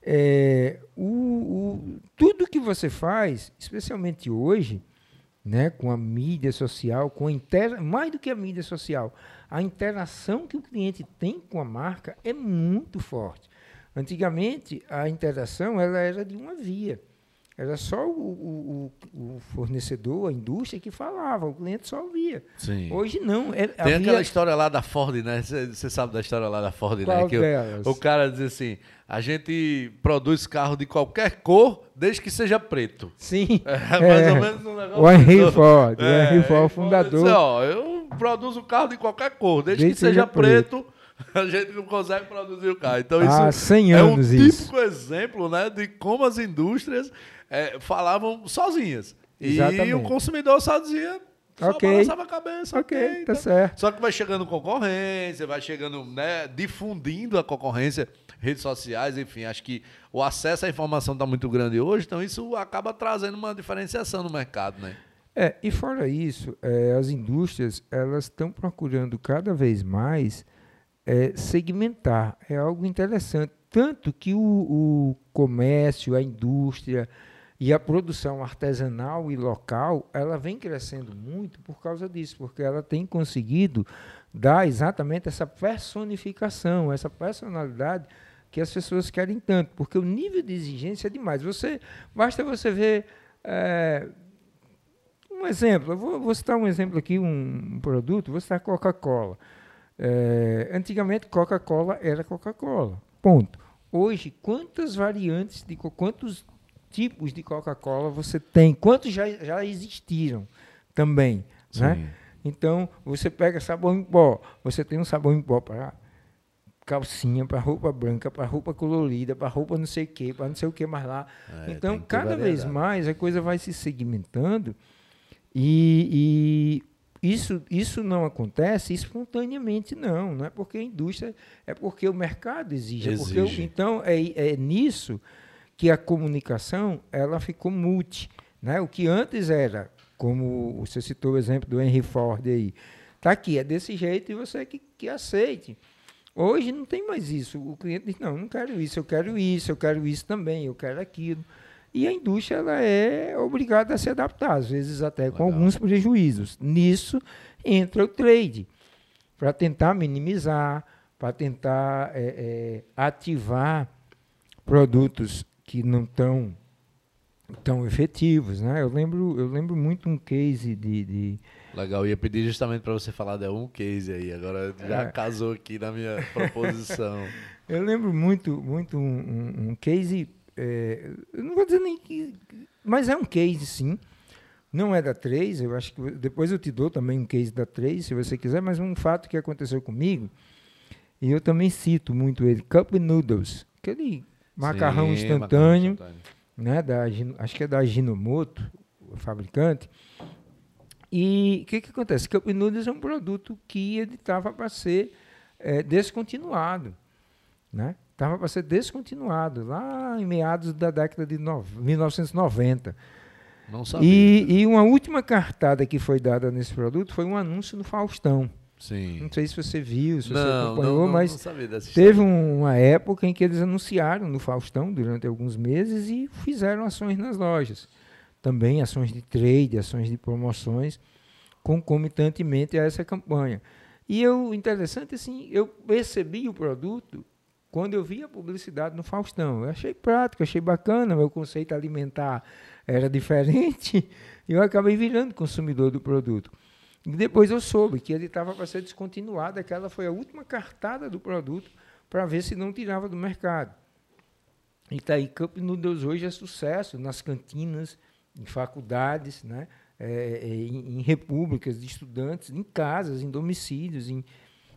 é, o, o, tudo que você faz, especialmente hoje, né, com a mídia social, com a inter... mais do que a mídia social, a interação que o cliente tem com a marca é muito forte. Antigamente, a interação ela era de uma via. Era só o, o, o, fornecedor, a indústria que falava, o cliente só ouvia. Sim. Hoje não. É, Tem havia... aquela história lá da Ford, né? Você sabe da história lá da Ford, Qual né? Que? O, o cara diz assim: a gente produz carro de qualquer cor, desde que seja preto. Sim. É, mais é. ou menos um negócio. O Henry Ford, é, o Henry Ford, fundador. Dizer, ó, eu produzo carro de qualquer cor, desde, desde que seja, seja preto. preto a gente não consegue produzir o carro. Então, isso Há 100 é um típico exemplo né, de como as indústrias é, falavam sozinhas. Exatamente. E o consumidor só dizia. Só okay. balançava a cabeça. Ok, okay tá então. certo. Só que vai chegando concorrência, vai chegando, né, difundindo a concorrência, redes sociais, enfim. Acho que o acesso à informação está muito grande hoje, então isso acaba trazendo uma diferenciação no mercado, né? É, e fora isso, é, as indústrias elas estão procurando cada vez mais é, segmentar. É algo interessante. Tanto que o, o comércio, a indústria, e a produção artesanal e local, ela vem crescendo muito por causa disso, porque ela tem conseguido dar exatamente essa personificação, essa personalidade que as pessoas querem tanto, porque o nível de exigência é demais. Você basta você ver é, um exemplo. Eu vou, vou, citar um exemplo aqui, um, produto. Vou citar Coca-Cola. É, antigamente Coca-Cola era Coca-Cola. Ponto. Hoje, quantas variantes de quantos tipos de Coca-Cola você tem, quantos já, já existiram também. Né? Então, você pega sabão em pó, você tem um sabão em pó para calcinha, para roupa branca, para roupa colorida, para roupa não sei o quê, para não sei o que mais lá. É, então, cada vez mais a coisa vai se segmentando e, e, isso, isso não acontece espontaneamente, não. Não é porque a indústria, é porque o mercado exige. exige. É porque, então, é, é nisso que a comunicação ela ficou multi. Né? O que antes era, como você citou o exemplo do Henry Ford aí, está aqui, é desse jeito e você que, que aceite. Hoje não tem mais isso. O cliente diz, não, não quero isso, eu quero isso, eu quero isso também, eu quero aquilo. E a indústria ela é obrigada a se adaptar, às vezes até Legal. com alguns prejuízos. Nisso entra o trade, para tentar minimizar, para tentar é, é, ativar produtos que não estão tão efetivos, né? Eu lembro, eu lembro muito um case de, de Legal, ia pedir justamente para você falar de um case aí. Agora já é. casou aqui na minha proposição. eu lembro muito, muito um, um, um case. É, não vou dizer nem que, mas é um case sim, Não é da 3, eu acho que depois eu te dou também um case da 3, se você quiser, mas um fato que aconteceu comigo, e eu também cito muito ele, Cup Noodles, aquele macarrão Sim, instantâneo, macarrão instantâneo. né, da, acho que é da Ginomoto, o fabricante. E o que, que acontece? Cup Noodles é um produto que ele estava para ser eh, descontinuado. Né? Estava para ser descontinuado lá em meados da década de nove- 1990. Não sabia. E, e uma última cartada que foi dada nesse produto foi um anúncio no Faustão. Sim. Não sei se você viu, se você Não, acompanhou, não, não, mas Teve um- uma época em que eles anunciaram no Faustão durante alguns meses e fizeram ações nas lojas. Também ações de trade, ações de promoções, concomitantemente a essa campanha. E eu, interessante assim, eu percebi o produto quando eu vi a publicidade no Faustão. Eu achei prático, achei bacana, meu conceito alimentar era diferente e eu acabei virando consumidor do produto. E depois eu soube que ele estava para ser descontinuado, aquela foi a última cartada do produto para ver se não tirava do mercado. E tá Cup Noodles hoje é sucesso nas cantinas, em faculdades, né? É, é, em, em repúblicas de estudantes, em casas, em domicílios, em,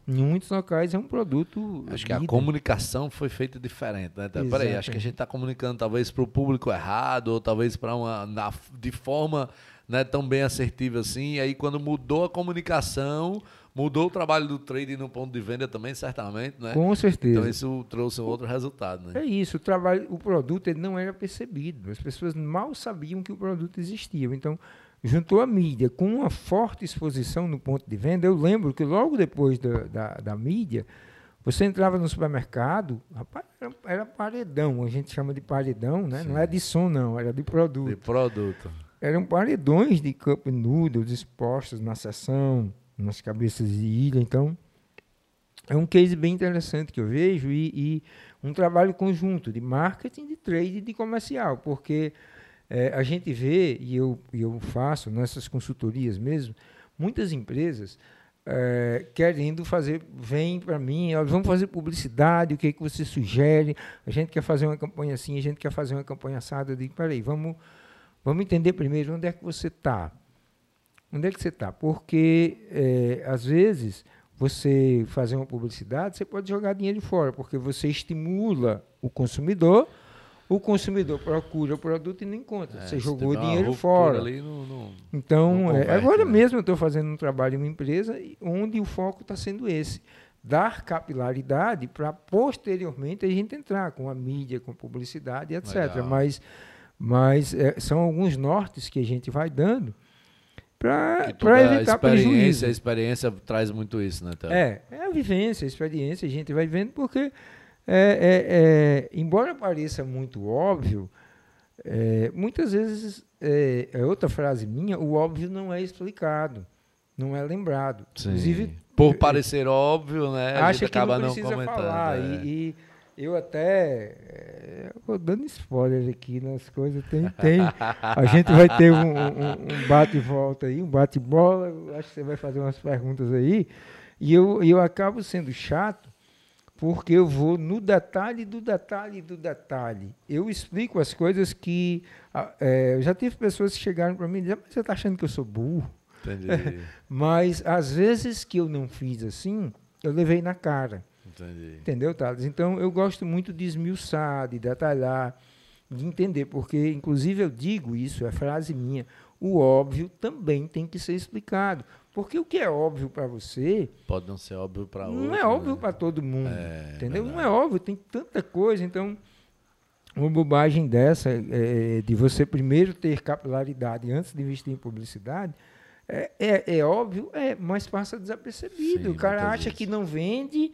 em muitos locais é um produto. Acho que a comunicação foi feita diferente, né? Então, Peraí, acho que a gente está comunicando talvez para o público errado, ou talvez para uma. na- de forma né, tão bem assertiva assim. E aí, quando mudou a comunicação, mudou o trabalho do trading no ponto de venda também, certamente, né? Com certeza. Então, isso trouxe um outro resultado, né? É isso, o trabalho, o produto ele não era percebido. As pessoas mal sabiam que o produto existia. Então, juntou a mídia com uma forte exposição no ponto de venda. Eu lembro que logo depois da, da, da mídia, você entrava no supermercado, rapaz, era, era paredão, a gente chama de paredão, né? Não é de som, não, era de produto. De produto. Eram paredões de cup noodles expostos na seção, nas cabeças de ilha. Então, é um case bem interessante que eu vejo e, e um trabalho conjunto de marketing, de trade e de comercial, porque eh, a gente vê, e eu, e eu faço nessas consultorias mesmo, muitas empresas eh, querendo fazer, vem para mim, vamos fazer publicidade, o que, que você sugere? A gente quer fazer uma campanha assim, a gente quer fazer uma campanha assada. Eu digo, peraí, vamos, vamos entender primeiro onde é que você está. Onde é que você está? Porque, eh, às vezes, você fazer uma publicidade, você pode jogar dinheiro fora, porque você estimula o consumidor, o consumidor procura o produto e não encontra. É, você jogou uma dinheiro fora. Não, não- Então, Não é, converte, agora né? mesmo eu estou fazendo um trabalho em uma empresa onde o foco está sendo esse. Dar capilaridade para posteriormente a gente entrar com a mídia, com publicidade, etc. Legal. Mas, mas é, são alguns nortes que a gente vai dando para evitar prejuízo. a experiência traz muito isso, né, Théo? É, é a vivência, a experiência, a gente vai vendo, porque, é, é, é, embora pareça muito óbvio, é, muitas vezes, é, é outra frase minha, o óbvio não é explicado, não é lembrado. Sim. Inclusive, Por parecer óbvel, né? A acha gente que acaba não não, precisa comentando. falar. é. E, e eu até vou dando spoiler aqui nas coisas. Tem, tem. A gente vai ter um, um- um bate e volta aí, um bate bola. Eu Acho que você vai fazer umas perguntas aí. E eu, e eu acabo sendo chato porque eu vou no detalhe do detalhe do detalhe. Eu explico as coisas que. é, eu já tive pessoas que chegaram para mim e disseram, mas você está achando que eu sou burro? Entendi, Mas às vezes que eu não fiz assim, eu levei na cara. entendi. Entendeu, Thales? Então eu gosto muito de esmiuçar, de detalhar, de entender, porque inclusive eu digo isso, é frase minha, o óbvio também tem que ser explicado. Porque o que é óbvio para você Pode não ser óbvio para outro. não é óbvio né? para todo mundo. É, entendeu? Não é verdade. óbvio, tem tanta coisa. Então, uma bobagem dessa, é, de você primeiro ter capilaridade antes de investir em publicidade, é, é, é óbvio, é, mas passa desapercebido. Sim, o cara acha vezes. que não vende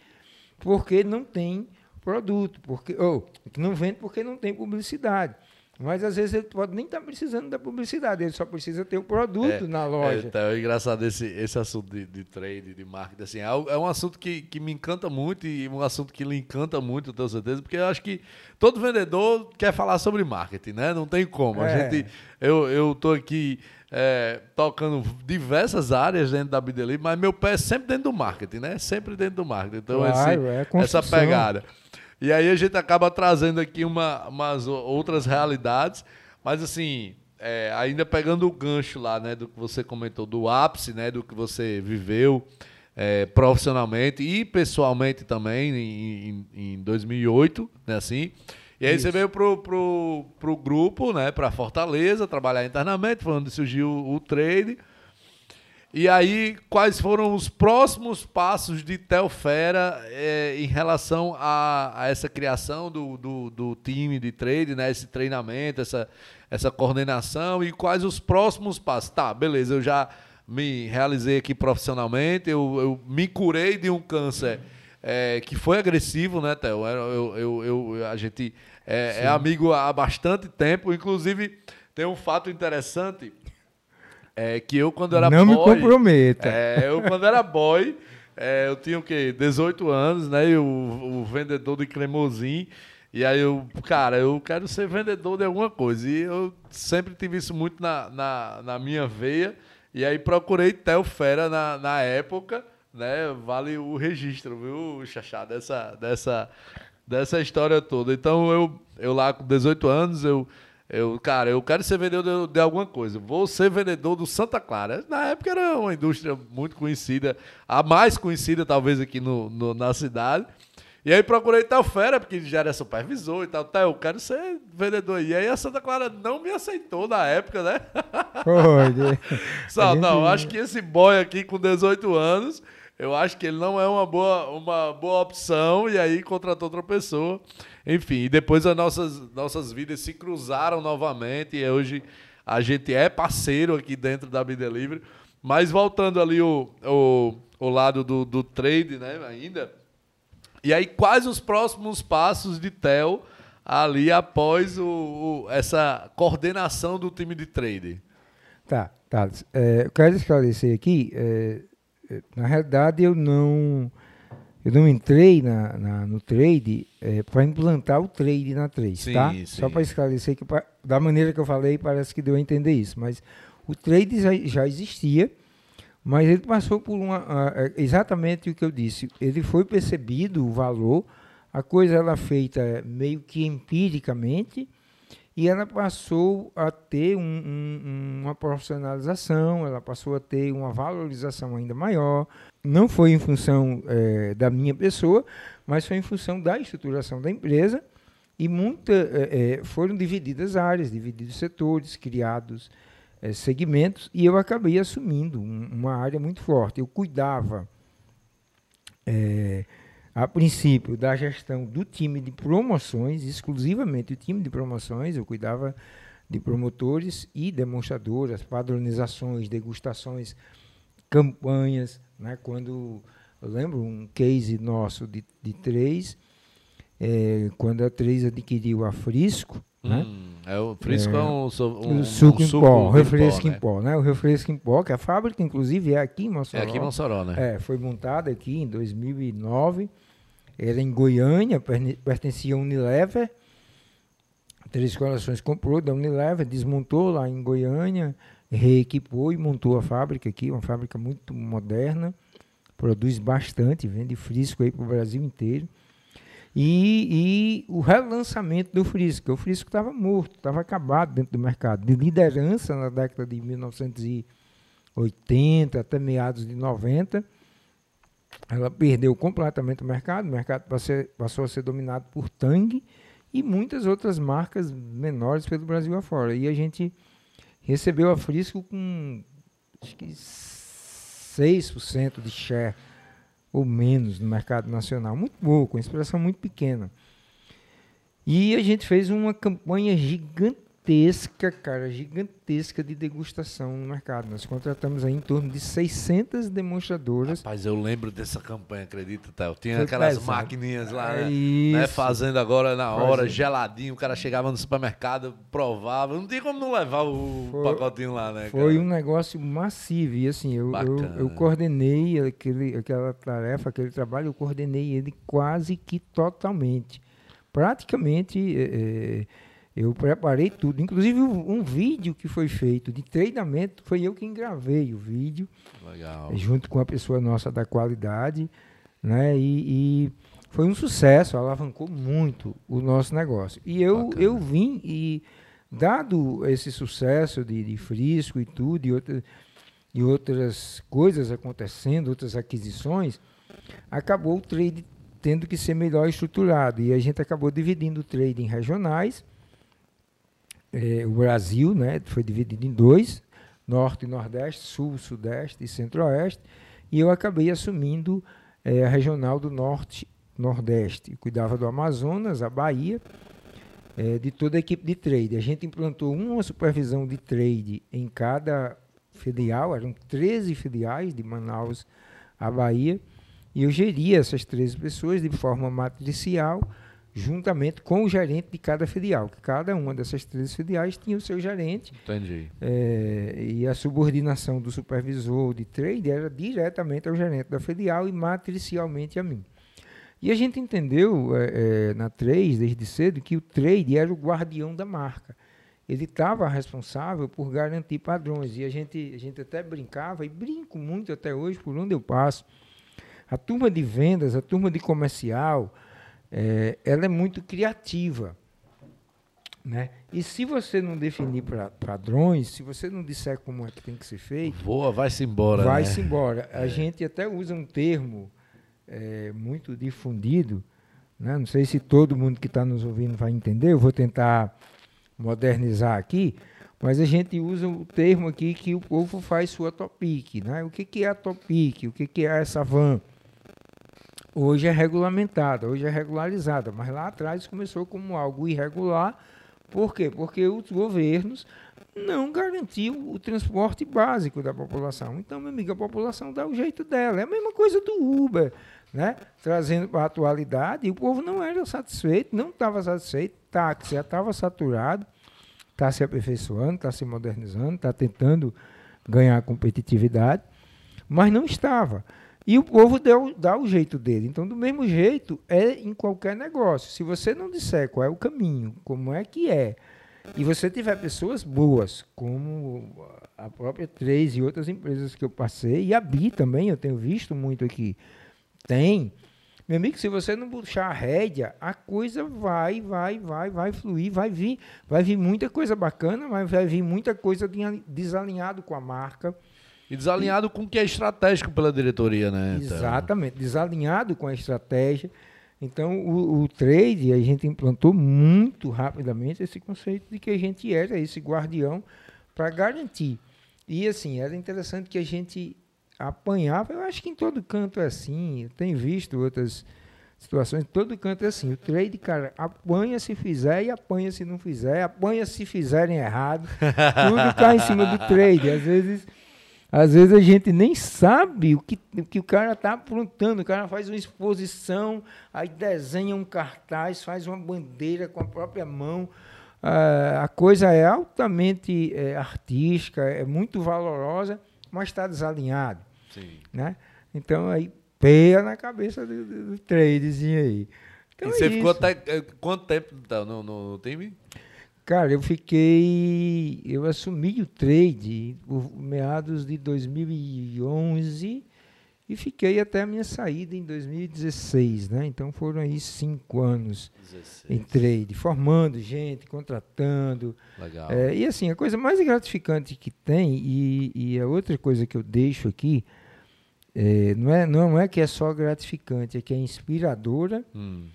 porque não tem produto, porque ou que não vende porque não tem publicidade. Mas às vezes ele pode nem estar precisando da publicidade, ele só precisa ter o produto É, na loja. É, é engraçado esse, esse assunto de, de trade, de marketing. Assim, é, um- é um assunto que, que me encanta muito e um assunto que lhe encanta muito, tenho certeza, porque eu acho que todo vendedor quer falar sobre marketing, né? Não tem como. A É. gente, eu, eu tô aqui é, tocando diversas áreas dentro da Bideli, mas meu pé é sempre dentro do marketing, né? Sempre dentro do marketing. Então, Claro, esse- é essa pegada. E aí a gente acaba trazendo aqui uma, umas outras realidades, mas assim, é, ainda pegando o gancho lá, né, do que você comentou, do ápice, né, do que você viveu é, profissionalmente e pessoalmente também em, em, em 2008, né, assim. E aí Isso. você veio pro, pro, pro grupo, né, para Fortaleza, trabalhar internamente, foi onde surgiu o trade. E aí, quais foram os próximos passos de Telfera é, em relação a, a, essa criação do, do, do, time de trade, né? Esse treinamento, essa, essa coordenação e quais os próximos passos? Tá, beleza, eu já me realizei aqui profissionalmente, eu, eu me curei de um câncer é, que foi agressivo, né, Theo? Eu, eu, eu, a gente é, é amigo há bastante tempo, inclusive tem um fato interessante é que eu, quando era Não boy. Não me comprometa. É, eu, quando era boy, é, eu tinha o quê? 18 anos, né? E o, o vendedor de cremosinho. E aí eu, cara, eu quero ser vendedor de alguma coisa. E eu sempre tive isso muito na, na, na minha veia. E aí procurei Theo Fera na, na época, né? Vale o registro, viu, Xaxá, dessa, dessa, dessa história toda. Então eu, eu lá com 18 anos, eu eu, cara, eu quero ser vendedor de, de, alguma coisa. Vou ser vendedor do Santa Clara. Na época era uma indústria muito conhecida, a mais conhecida talvez aqui no, no na cidade. E aí procurei tal fera, porque já era supervisor e tal. Tá, eu quero ser vendedor. E aí a Santa Clara não me aceitou na época, né? Foi. Só, não, acho que esse boy aqui com 18 anos, eu acho que ele não é uma boa, uma boa opção. E aí contratou outra pessoa. Enfim, e depois as nossas, nossas vidas se cruzaram novamente e hoje a gente é parceiro aqui dentro da Be Delivery. Mas voltando ali o, o, o lado do, do trade, né, ainda. E aí, quais os próximos passos de Tel ali após o, o, essa coordenação do time de trade? Tá, tá. É, eu quero esclarecer aqui. É, é na realidade, eu não eu não entrei na, na no trade é, para implantar o trade na 3, sim, tá? Sim. Só para esclarecer que da maneira que eu falei parece que deu a entender isso, mas o trade já, já existia, mas ele passou por uma exatamente o que eu disse. Ele foi percebido o valor, a coisa era feita meio que empiricamente e ela passou a ter um, um, uma profissionalização, ela passou a ter uma valorização ainda maior. Não foi em função é, da minha pessoa, mas foi em função da estruturação da empresa e muita, é, é, foram divididas áreas, divididos setores, criados segmentos e eu acabei assumindo um, uma área muito forte. Eu cuidava a princípio, da gestão do time de promoções, exclusivamente o time de promoções, eu cuidava de promotores e demonstradoras, padronizações, degustações, campanhas. Né? Quando eu lembro um case nosso de, de três, é, quando a três adquiriu a Frisco, né? Hum, é, o Frisco é, é um, um, um, suco um em pó, refresco em pó, né? O refresco em pó, que a fábrica, inclusive, é aqui em Mossoró. É aqui em Mossoró, né? É, foi montada aqui em 2009 era em Goiânia, pertencia a Unilever. Três Corações comprou da Unilever, desmontou lá em Goiânia, reequipou e montou a fábrica aqui, uma fábrica muito moderna, produz bastante, vende frisco aí para o Brasil inteiro. E, e, o relançamento do Frisco, o Frisco estava morto, estava acabado dentro do mercado, de liderança na década de 1980 até meados de 90 ela perdeu completamente o mercado, o mercado passou a ser dominado por Tang e muitas outras marcas menores pelo Brasil afora. E a gente recebeu a Frisco com acho que 6% de share ou menos no mercado nacional, muito pouco, uma expressão muito pequena. E a gente fez uma campanha gigante gigantesca, cara, gigantesca de degustação no mercado. Nós contratamos aí em torno de 600 demonstradoras. Rapaz, eu lembro dessa campanha, acredita, Théo? Tinha Foi aquelas pesado. maquininhas lá, é né? né? Fazendo agora na hora, Fazendo. geladinho. O cara chegava no supermercado, provava. Não tinha como não levar o Foi, pacotinho lá, né? Foi cara? um negócio massivo. E assim, eu, eu, eu, coordenei aquele, aquela tarefa, aquele trabalho, eu coordenei ele quase que totalmente. Praticamente. É, eu preparei tudo, inclusive um vídeo que foi feito de treinamento, foi eu quem gravei o vídeo, Legal. junto com a pessoa nossa da qualidade, né? E, e foi um sucesso, alavancou muito o nosso negócio. E eu, eu vim e dado esse sucesso de, de Frisco e tudo, e, outra, e outras coisas acontecendo, outras aquisições, acabou o trade tendo que ser melhor estruturado. E a gente acabou dividindo o trade em regionais. É, o Brasil né, foi dividido em dois, norte e nordeste, sul, sudeste e centro-oeste. E eu acabei assumindo é, a regional do norte nordeste. Cuidava do Amazonas, a Bahia, é, de toda a equipe de trade. A gente implantou uma supervisão de trade em cada filial, eram 13 filiais de Manaus à Bahia e eu geria essas 13 pessoas de forma matricial, juntamente com o gerente de cada filial. Que cada uma dessas 13 filiais tinha o seu gerente. Entendi. É, e a subordinação do supervisor de trade era diretamente ao gerente da filial e matricialmente a mim. E a gente entendeu é, é, na 3, desde cedo, que o trade era o guardião da marca. Ele estava responsável por garantir padrões. E a gente, a gente até brincava, e brinco muito até hoje, por onde eu passo a turma de vendas, a turma de comercial, é, ela é muito criativa. Né? E se você não definir pra, padrões, se você não disser como é que tem que ser feito. Voa, vai-se embora. Vai-se né? embora. A é. gente até usa um termo é, muito difundido. Né? Não sei se todo mundo que está nos ouvindo vai entender. Eu vou tentar modernizar aqui. Mas a gente usa o termo aqui que o povo faz sua topic. Né? O que, que é a topic? O que, que é essa van? Hoje é regulamentada, hoje é regularizada, mas lá atrás começou como algo irregular. Por quê? Porque os governos não garantiam o transporte básico da população. Então, meu amigo, a população dá o jeito dela. É a mesma coisa do Uber, né? Trazendo para a atualidade, e o povo não era satisfeito, não estava satisfeito, táxi já estava saturado, está se aperfeiçoando, está se modernizando, está tentando ganhar competitividade, mas não estava. E o povo deu, dá o jeito dele. Então, do mesmo jeito, é em qualquer negócio. Se você não disser qual é o caminho, como é que é, e você tiver pessoas boas, como a própria Três e outras empresas que eu passei, e a Bi também, eu tenho visto muito aqui, tem. Meu amigo, se você não puxar a rédea, a coisa vai, vai, vai, vai fluir, vai vir, vai vir muita coisa bacana, mas vai vir muita coisa desalinhado com a marca e desalinhado e, com o que é estratégico pela diretoria, né? Exatamente, desalinhado com a estratégia. Então, o, o, trade, a gente implantou muito rapidamente esse conceito de que a gente era esse guardião para garantir. E, assim, era interessante que a gente apanhava. Eu acho que em todo canto é assim. Eu tenho visto outras situações, em todo canto é assim. O trade, cara, apanha se fizer e apanha se não fizer, apanha se fizerem errado. Tudo cai em cima do trade. Às vezes às vezes a gente nem sabe o que o, que o cara está aprontando. O cara faz uma exposição, aí desenha um cartaz, faz uma bandeira com a própria mão. Ah, a coisa é altamente é, artística, é muito valorosa, mas está desalinhado. Sim. Né? Então aí peia na cabeça do, do, do tradezinho aí. Então, e você é ficou até eh, quanto tempo tá, no, no time? Cara, eu fiquei. Eu assumi o trade por meados de 2011 e fiquei até a minha saída em 2016, né? Então foram aí cinco anos 16. em trade, formando gente, contratando. Legal. É, e assim, a coisa mais gratificante que tem, e, e a outra coisa que eu deixo aqui, é, não, é, não é que é só gratificante, é que é inspiradora hum.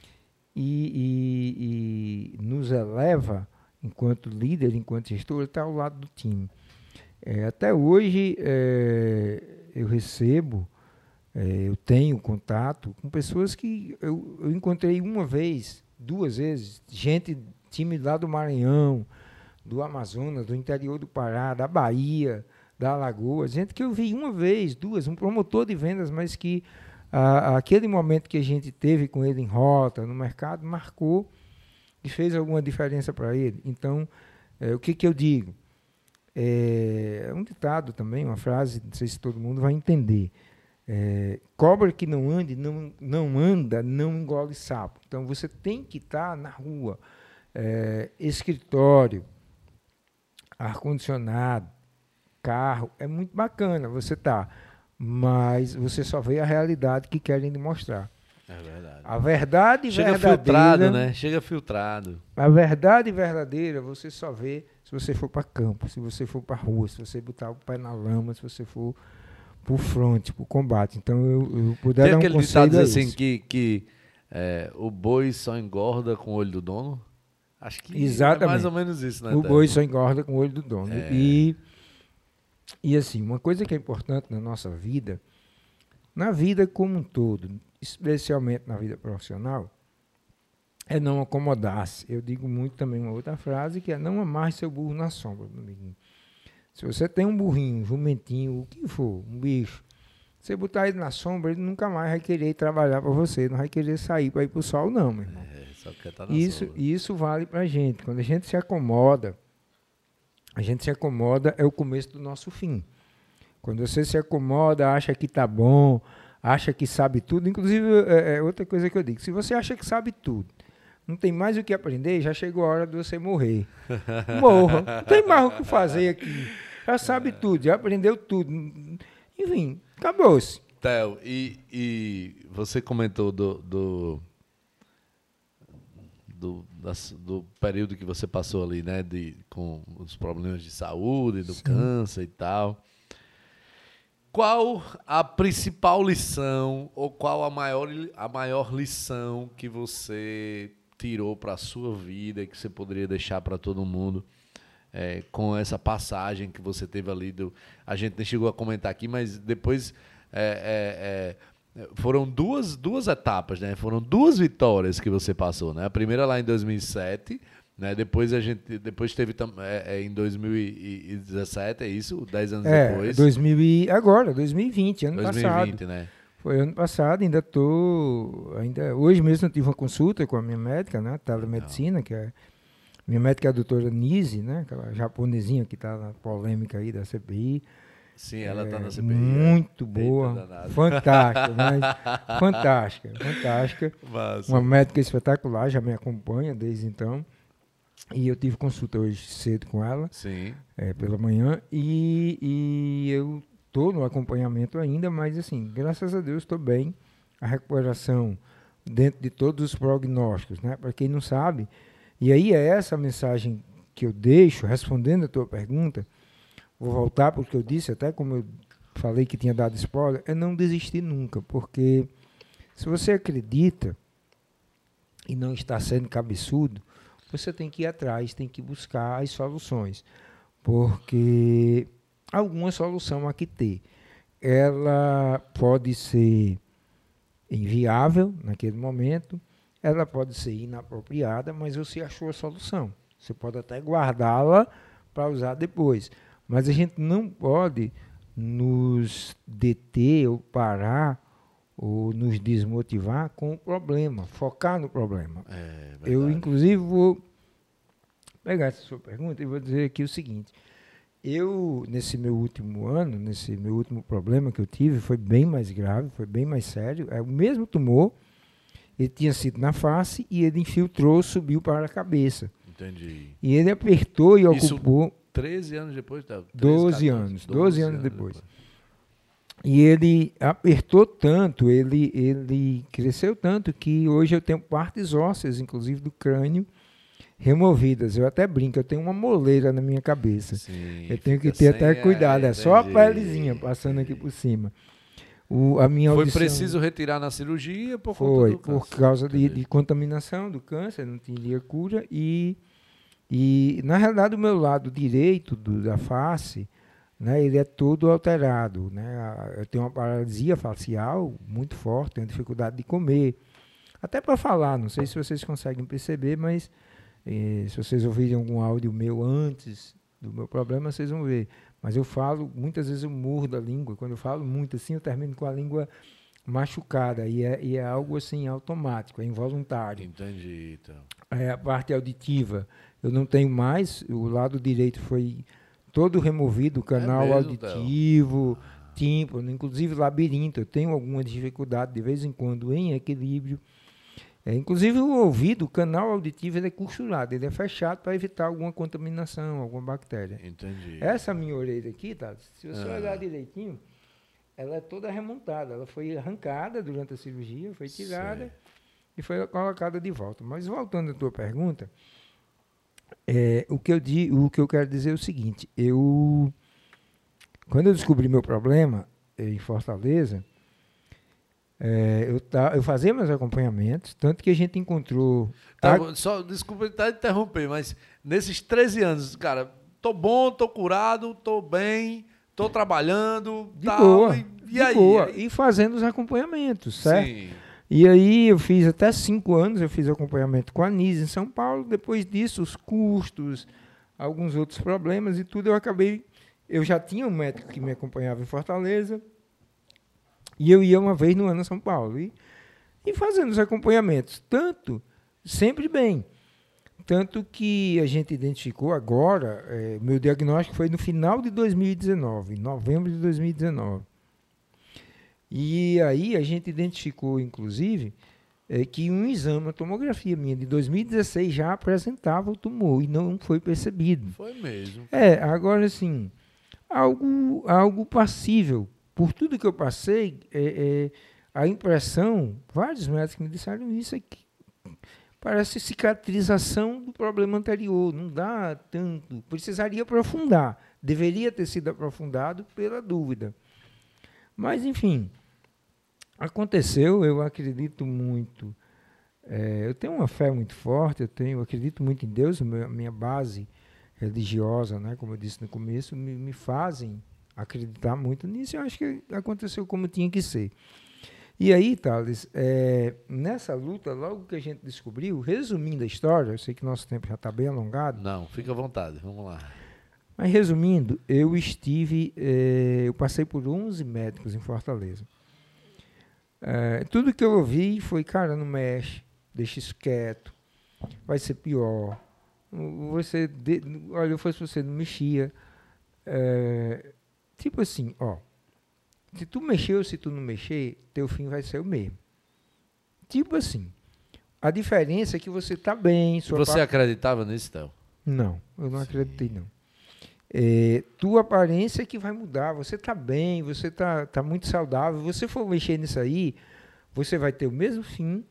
e, e, e nos eleva enquanto líder, enquanto gestor, está ao lado do time. É, até hoje é, eu recebo, é, eu tenho contato com pessoas que eu, eu, encontrei uma vez, duas vezes, gente, time lá do Maranhão, do Amazonas, do interior do Pará, da Bahia, da Alagoas, gente que eu vi uma vez, duas, um promotor de vendas, mas que a, aquele momento que a gente teve com ele em rota, no mercado, marcou e fez alguma diferença para ele. Então, é, o que, que eu digo? É, é um ditado também, uma frase, não sei se todo mundo vai entender. É, cobra que não ande, não, não anda, não engole sapo. Então você tem que estar tá na rua. É, escritório, ar-condicionado, carro, é muito bacana você tá, mas você só vê a realidade que querem lhe mostrar. É verdade. A verdade Chega verdadeira. filtrado, né? Chega filtrado. A verdade verdadeira você só vê se você for para campo, se você for para rua, se você botar o pé na lama, se você for pro front, pro combate. Então eu, eu puder Tem dar um aquele conselho ditado é assim que, que é, o boi só engorda com o olho do dono? Acho que é Exatamente. mais ou menos isso, né? O boi só engorda com o olho do dono. É. E, e assim, uma coisa que é importante na nossa vida, na vida como um todo, especialmente na vida profissional, é não acomodar-se. Eu digo muito também uma outra frase que é não amarre seu burro na sombra, meu amiguinho. Se você tem um burrinho, um jumentinho, o que for, um bicho, você botar ele na sombra, ele nunca mais vai querer trabalhar para você, não vai querer sair para ir para o sol, não, meu irmão. É, só quer estar na Isso, sombra. isso vale pra gente. Quando a gente se acomoda, a gente se acomoda é o começo do nosso fim. Quando você se acomoda, acha que tá bom, acha que sabe tudo. Inclusive, é, é outra coisa que eu digo: se você acha que sabe tudo, não tem mais o que aprender, já chegou a hora de você morrer. Morra. Não tem mais o que fazer aqui. Já sabe tudo, já aprendeu tudo. Enfim, acabou-se. Theo, e, e você comentou do, do, do, das- do período que você passou ali, né? De, com os problemas de saúde, do Sim. câncer e tal. Qual a principal lição ou qual a maior, a maior lição que você tirou para a sua vida que você poderia deixar para todo mundo é, com essa passagem que você teve ali do a gente nem chegou a comentar aqui mas depois é, é, é, foram duas, duas etapas né? Foram duas vitórias que você passou né? A primeira lá em 2007 né depois a gente depois teve é, é, em 2017 é isso 10 anos É, depois 2000 e, agora, 2020, ano 2020 passado. né Foi ano passado, ainda tô, ainda hoje mesmo eu tive uma consulta com a minha médica, né, telemedicina, que é minha médica é a doutora Nise, né, aquela japonesinha que está na polêmica aí da CPI. sim ela tá É, na CPI Muito Eita boa, fantástica, mas fantástica, fantástica. Massa. Uma médica espetacular, já me acompanha desde então. E eu tive consulta hoje cedo com ela sim é, pela manhã e, e eu estou no acompanhamento ainda, mas assim, graças a Deus estou bem. A recuperação dentro de todos os prognósticos, né? Para quem não sabe, e aí é essa a mensagem que eu deixo, respondendo a tua pergunta, vou voltar porque eu disse, até como eu falei que tinha dado spoiler, é não desistir nunca, porque se você acredita e não está sendo cabeçudo, você tem que ir atrás, tem que buscar as soluções porque alguma solução há que ter. Ela pode ser inviável naquele momento, ela pode ser inapropriada, mas você achou a solução. Você pode até guardá-la para usar depois. Mas a gente não pode nos deter ou parar ou nos desmotivar com o problema, focar no problema. é Eu, inclusive, vou pegar essa sua pergunta e vou dizer aqui o seguinte. Eu, nesse meu último ano, nesse meu último problema que eu tive, foi bem mais grave, foi bem mais sério. É o mesmo tumor, ele tinha sido na face e ele infiltrou, subiu para a cabeça. entendi E ele apertou e Isso ocupou 13 anos depois, tá? 13, 12 14, anos, 12 anos depois. E ele apertou tanto, ele, ele cresceu tanto que hoje eu tenho partes ósseas, inclusive do crânio, removidas. Eu até brinco, eu tenho uma moleira na minha cabeça. Sim, eu tenho que ter até cuidado, é só a pelezinha passando aqui por cima. O, a minha Foi audição preciso retirar na cirurgia por conta foi do por câncer. causa de, de contaminação do câncer, não tinha cura e e na realidade o meu lado direito do- da face, né, ele é todo alterado, né? Eu tenho uma paralisia facial muito forte, tenho dificuldade de comer, até para falar, não sei se vocês conseguem perceber, mas eh, se vocês ouvirem algum áudio meu antes do meu problema, vocês vão ver. Mas eu falo, muitas vezes eu mordo a língua. Quando eu falo muito assim, eu termino com a língua machucada. E é, e é algo assim automático, é involuntário. Entendi, então. É, a parte auditiva eu não tenho mais. O lado direito foi todo removido, canal mesmo, Theo? auditivo, tímpano, inclusive labirinto. Eu tenho alguma dificuldade de vez em quando em equilíbrio. É, inclusive o ouvido, o canal auditivo, ele é costurado, ele é fechado para evitar alguma contaminação, alguma bactéria. Entendi. Essa minha orelha aqui, tá? Se você Ah. olhar direitinho, ela é toda remontada. Ela foi arrancada durante a cirurgia, foi tirada Certo. e foi colocada de volta. Mas voltando à tua pergunta, é, o, que eu di, o que eu quero dizer é o seguinte: eu, quando eu descobri meu problema eh, em Fortaleza, é, eu, ta, eu fazia meus acompanhamentos, tanto que a gente encontrou. Tá, a- Só, desculpa até interromper, mas nesses 13 anos, cara, tô bom, tô curado, tô bem, tô trabalhando, de tal, boa, e, e de aí? boa, e fazendo os acompanhamentos, certo? Sim. E aí eu fiz até cinco anos, eu fiz acompanhamento com a Anis em São Paulo. Depois disso, os custos, alguns outros problemas e tudo, eu acabei. Eu já tinha um médico que me acompanhava em Fortaleza. E eu ia uma vez no ano a São Paulo. E, e fazendo os acompanhamentos. Tanto, sempre bem. Tanto que a gente identificou agora, eh, meu diagnóstico foi no final de 2019, em novembro de 2019. E aí a gente identificou, inclusive, eh, que um exame, uma tomografia minha de 2016 já apresentava o tumor e não foi percebido. Foi mesmo. É, agora assim, algo, algo passível. Por tudo que eu passei, é, é, a impressão, vários médicos me disseram isso aqui. Parece cicatrização do problema anterior, não dá tanto. Precisaria aprofundar. Deveria ter sido aprofundado pela dúvida. Mas, enfim, aconteceu, eu acredito muito. é, eu tenho uma fé muito forte, eu tenho, eu acredito muito em Deus, a minha- base religiosa, né, como eu disse no começo, me, me fazem acreditar muito nisso. Eu acho que aconteceu como tinha que ser. E aí, Thales, é, nessa luta, logo que a gente descobriu, resumindo a história, eu sei que nosso tempo já está bem alongado, Não, fica à vontade, vamos lá. mas resumindo, eu estive, eh, eu passei por 11 médicos em Fortaleza. Eh, tudo que eu ouvi foi, cara, não mexe, deixa isso quieto, vai ser pior. Você, de- olha, eu fosse você, não mexia. Eh, tipo assim, ó, se tu mexer ou se tu não mexer, teu fim vai ser o mesmo. Tipo assim, a diferença é que você tá bem, Você acreditava nisso, Théo? não, eu não Sim. acreditei não. É, tua aparência é que vai mudar. Você tá bem, você tá, tá muito saudável. Você for mexer nisso aí, você vai ter o mesmo fim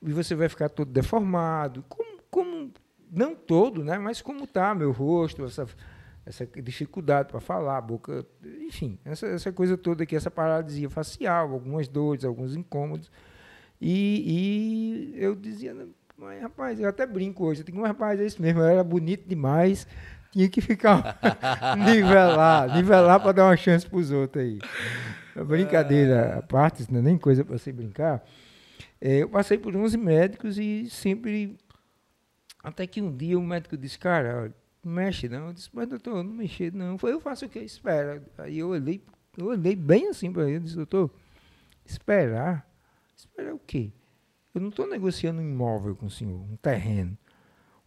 e você vai ficar todo deformado. Como, como não todo, né? Mas como tá meu rosto, essa, essa dificuldade para falar, boca, enfim, essa, essa coisa toda aqui, essa paralisia facial, algumas dores, alguns incômodos. E, e eu dizia, "Não, mas rapaz, eu até brinco hoje, eu digo, mas rapaz, é isso mesmo, eu era bonito demais, tinha que ficar nivelar, nivelar para dar uma chance para os outros aí. Brincadeira à parte, não é nem coisa para se brincar. É, eu passei por 11 médicos e sempre. Até que um dia o médico disse: Cara, não mexe não. Eu disse: Mas doutor, não mexer não. Foi, eu faço o que? Espera. Aí eu olhei, eu olhei bem assim para ele disse: Doutor, esperar? Esperar o quê? Eu não estou negociando um imóvel com o senhor, um terreno.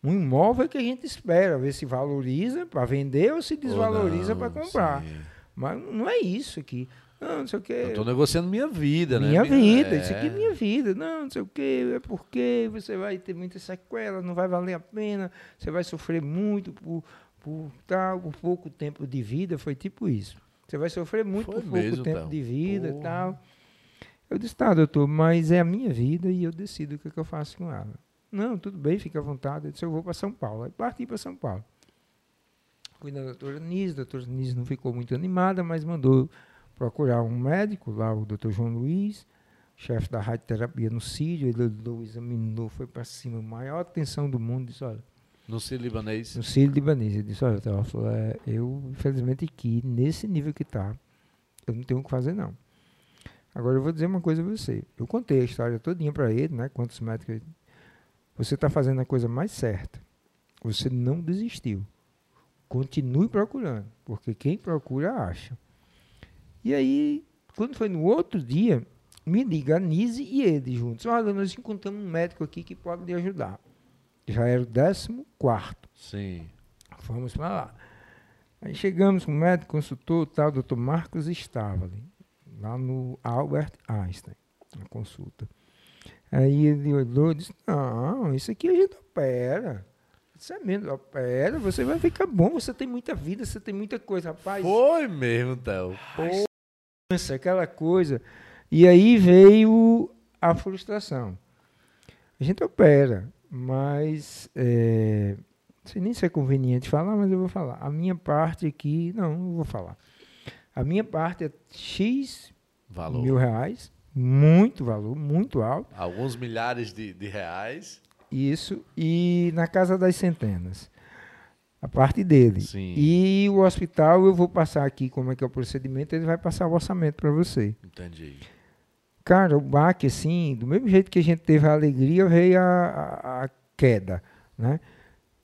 Um imóvel é que a gente espera, ver se valoriza para vender ou se desvaloriza para comprar. sim. Mas não é isso aqui. Não, não sei o quê. Eu tô negociando minha vida, né? Minha vida, é. isso aqui é minha vida. Não, não sei o quê, é porque você vai ter muitas sequelas, não vai valer a pena, você vai sofrer muito por, por tal, por pouco tempo de vida, foi tipo isso. Você vai sofrer muito Foi por mesmo, pouco tempo Théo. de vida e Porra. tal. Eu disse, tá, doutor, mas é a minha vida e eu decido o que, é que eu faço com ela. Não, tudo bem, fica à vontade. Eu disse, eu vou para São Paulo. Aí parti para São Paulo. Fui na doutora Nise, a doutora Nise não ficou muito animada, mas mandou procurar um médico, lá o doutor João Luiz, chefe da radioterapia no Sírio, ele olhou, examinou, foi para cima, maior atenção do mundo, disse, olha, No Ciro Libanês. no Sírio libanês, ele disse, olha, Teófilo, é, eu, infelizmente aqui, nesse nível que está, eu não tenho o que fazer não. Agora eu vou dizer uma coisa a você, eu contei a história todinha para ele, né, quantos médicos, você está fazendo a coisa mais certa, você não desistiu, continue procurando, porque quem procura acha. E aí, quando foi no outro dia, me liga a Nise e ele juntos. Olha, nós encontramos um médico aqui que pode lhe ajudar. Já era o décimo quarto. Sim. Fomos para lá. Aí chegamos com o médico, consultor, tal, doutor Marcos estava ali, lá no Albert Einstein, na consulta. Aí ele olhou e disse, não, isso aqui a gente opera. Isso é mesmo, opera, você vai ficar bom, você tem muita vida, você tem muita coisa, rapaz. Foi mesmo, Théo. Pô, aquela coisa. E aí veio a frustração. A gente opera, mas é, não sei nem se é conveniente falar, mas eu vou falar. A minha parte aqui, não, não vou falar. A minha parte é X Valor. mil reais, muito valor, muito alto. Alguns milhares de, de reais. Isso, e na casa das centenas. A parte dele. Sim. E o hospital, eu vou passar aqui como é que é o procedimento, ele vai passar o orçamento para você. Entendi. Cara, o baque, assim, do mesmo jeito que a gente teve a alegria, veio a, a, a queda, né?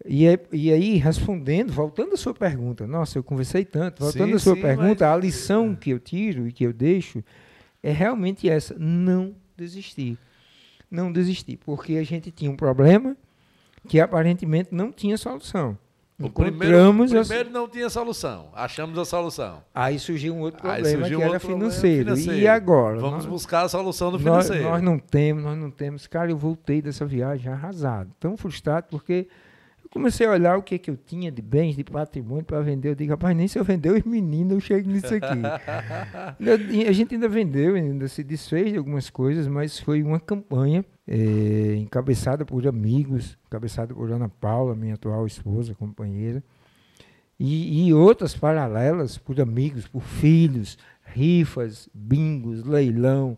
E, é- e aí, respondendo, voltando à sua pergunta, nossa, eu conversei tanto, voltando Sim, à sua sim, pergunta, mas- a lição que eu tiro e que eu deixo é realmente essa, não desistir. Não desistir, porque a gente tinha um problema que aparentemente não tinha solução. O primeiro, Encontramos a- primeiro não tinha solução. Achamos a solução. Aí surgiu um outro problema que um era financeiro. financeiro. E agora? Vamos Nós- buscar a solução do nós, financeiro. nós não temos, nós não temos. Cara, eu voltei dessa viagem arrasado, tão frustrado, porque comecei a olhar o que, que eu tinha de bens, de patrimônio para vender. Eu digo, rapaz, nem se eu vender os meninos, eu chego nisso aqui. Ainda- a gente ainda vendeu, ainda se desfez de algumas coisas, mas foi uma campanha eh, encabeçada por amigos, encabeçada por Ana Paula, minha atual esposa, companheira, e, e outras paralelas por amigos, por filhos, rifas, bingos, leilão.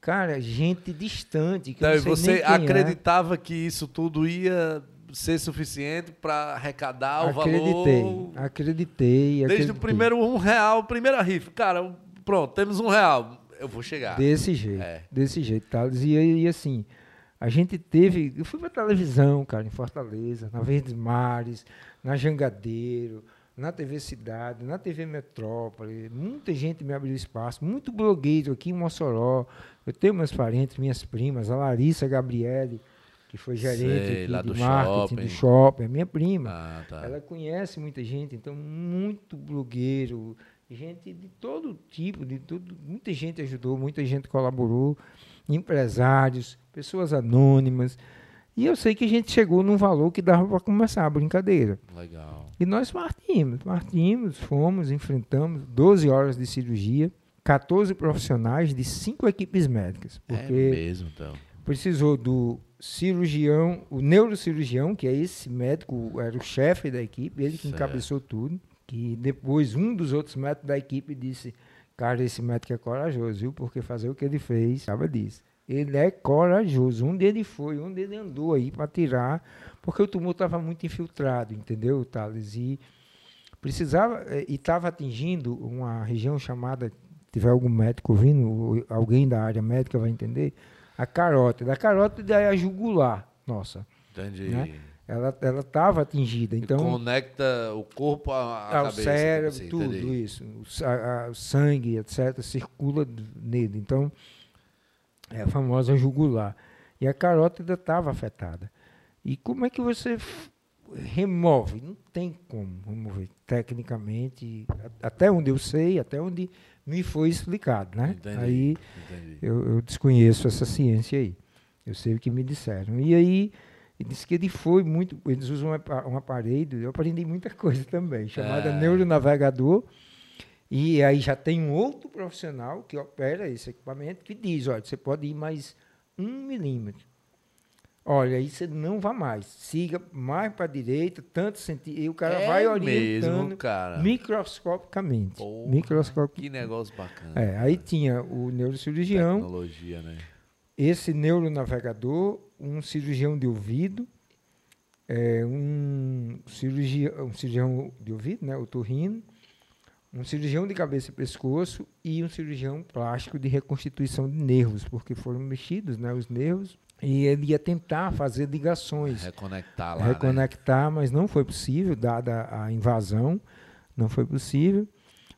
Cara, gente distante. Que eu não sei e você é. acreditava que isso tudo ia ser suficiente para arrecadar o Acreditei, valor? acreditei. Desde acreditei. o primeiro um real, primeira rifa. Cara, pronto, temos um real. Eu vou chegar. Desse jeito, É. desse jeito, Thales. E, aí, e assim, a gente teve. Eu fui pra televisão, cara, em Fortaleza, na Verdes Mares, na Jangadeiro, na TV Cidade, na TV Metrópole. Muita gente me abriu espaço, muito blogueiro aqui em Mossoró. Eu tenho meus parentes, minhas primas, a Larissa Gabriele, que foi gerente Sei, lá do marketing shopping. do shopping, é minha prima. Ah, tá. Ela conhece muita gente, então muito blogueiro, gente de todo tipo, de tudo, muita gente ajudou, muita gente colaborou, empresários, pessoas anônimas. E eu sei que a gente chegou num valor que dava para começar a brincadeira. Legal. E nós partimos, partimos, fomos, enfrentamos 12 horas de cirurgia, 14 profissionais de cinco equipes médicas, É porque mesmo, então. Precisou do cirurgião, o neurocirurgião, que é esse médico, era o chefe da equipe, ele que Certo. encabeçou tudo. Que depois um dos outros médicos da equipe disse: Cara, esse médico é corajoso, viu? Porque fazer o que ele fez, sabe disso. Ele é corajoso. Onde ele foi, onde ele andou aí para tirar, porque o tumor estava muito infiltrado, entendeu, Thales? E precisava, eh, e estava atingindo uma região chamada, se tiver algum médico ouvindo, ou alguém da área médica vai entender, a carótida. A carótida é a jugular, nossa. Entendi. Né? Ela ela estava atingida, então Conecta o corpo à, à ao cabeça. cérebro, assim, tudo entendi. isso, o, sa- a- o sangue, etc, circula nele. Então é a famosa jugular. E a carótida estava afetada. E como é que você remove? Não tem como remover tecnicamente, a- até onde eu sei, até onde me foi explicado, né? Entendi. Aí Entendi. eu, eu desconheço essa ciência aí. Eu sei o que me disseram. E aí, ele disse que ele foi muito. Eles usam um apa- aparelho, eu aprendi muita coisa também, chamada É. neuronavegador. E aí já tem um outro profissional que opera esse equipamento que diz: olha, você pode ir mais um milímetro. Olha, aí você não vai mais. Siga mais para a direita, tanto sentido. E o cara É vai mesmo, orientando cara. microscopicamente. Porra, Que negócio bacana. É, aí tinha o neurocirurgião, Tecnologia, né? esse neuronavegador, um cirurgião de ouvido, é, um, cirurgião, um cirurgião de ouvido, né, otorrino, um cirurgião de cabeça e pescoço e um cirurgião plástico de reconstituição de nervos, porque foram mexidos né, os nervos, e ele ia tentar fazer ligações, Reconectar lá, né? reconectar, mas não foi possível, dada a invasão, não foi possível.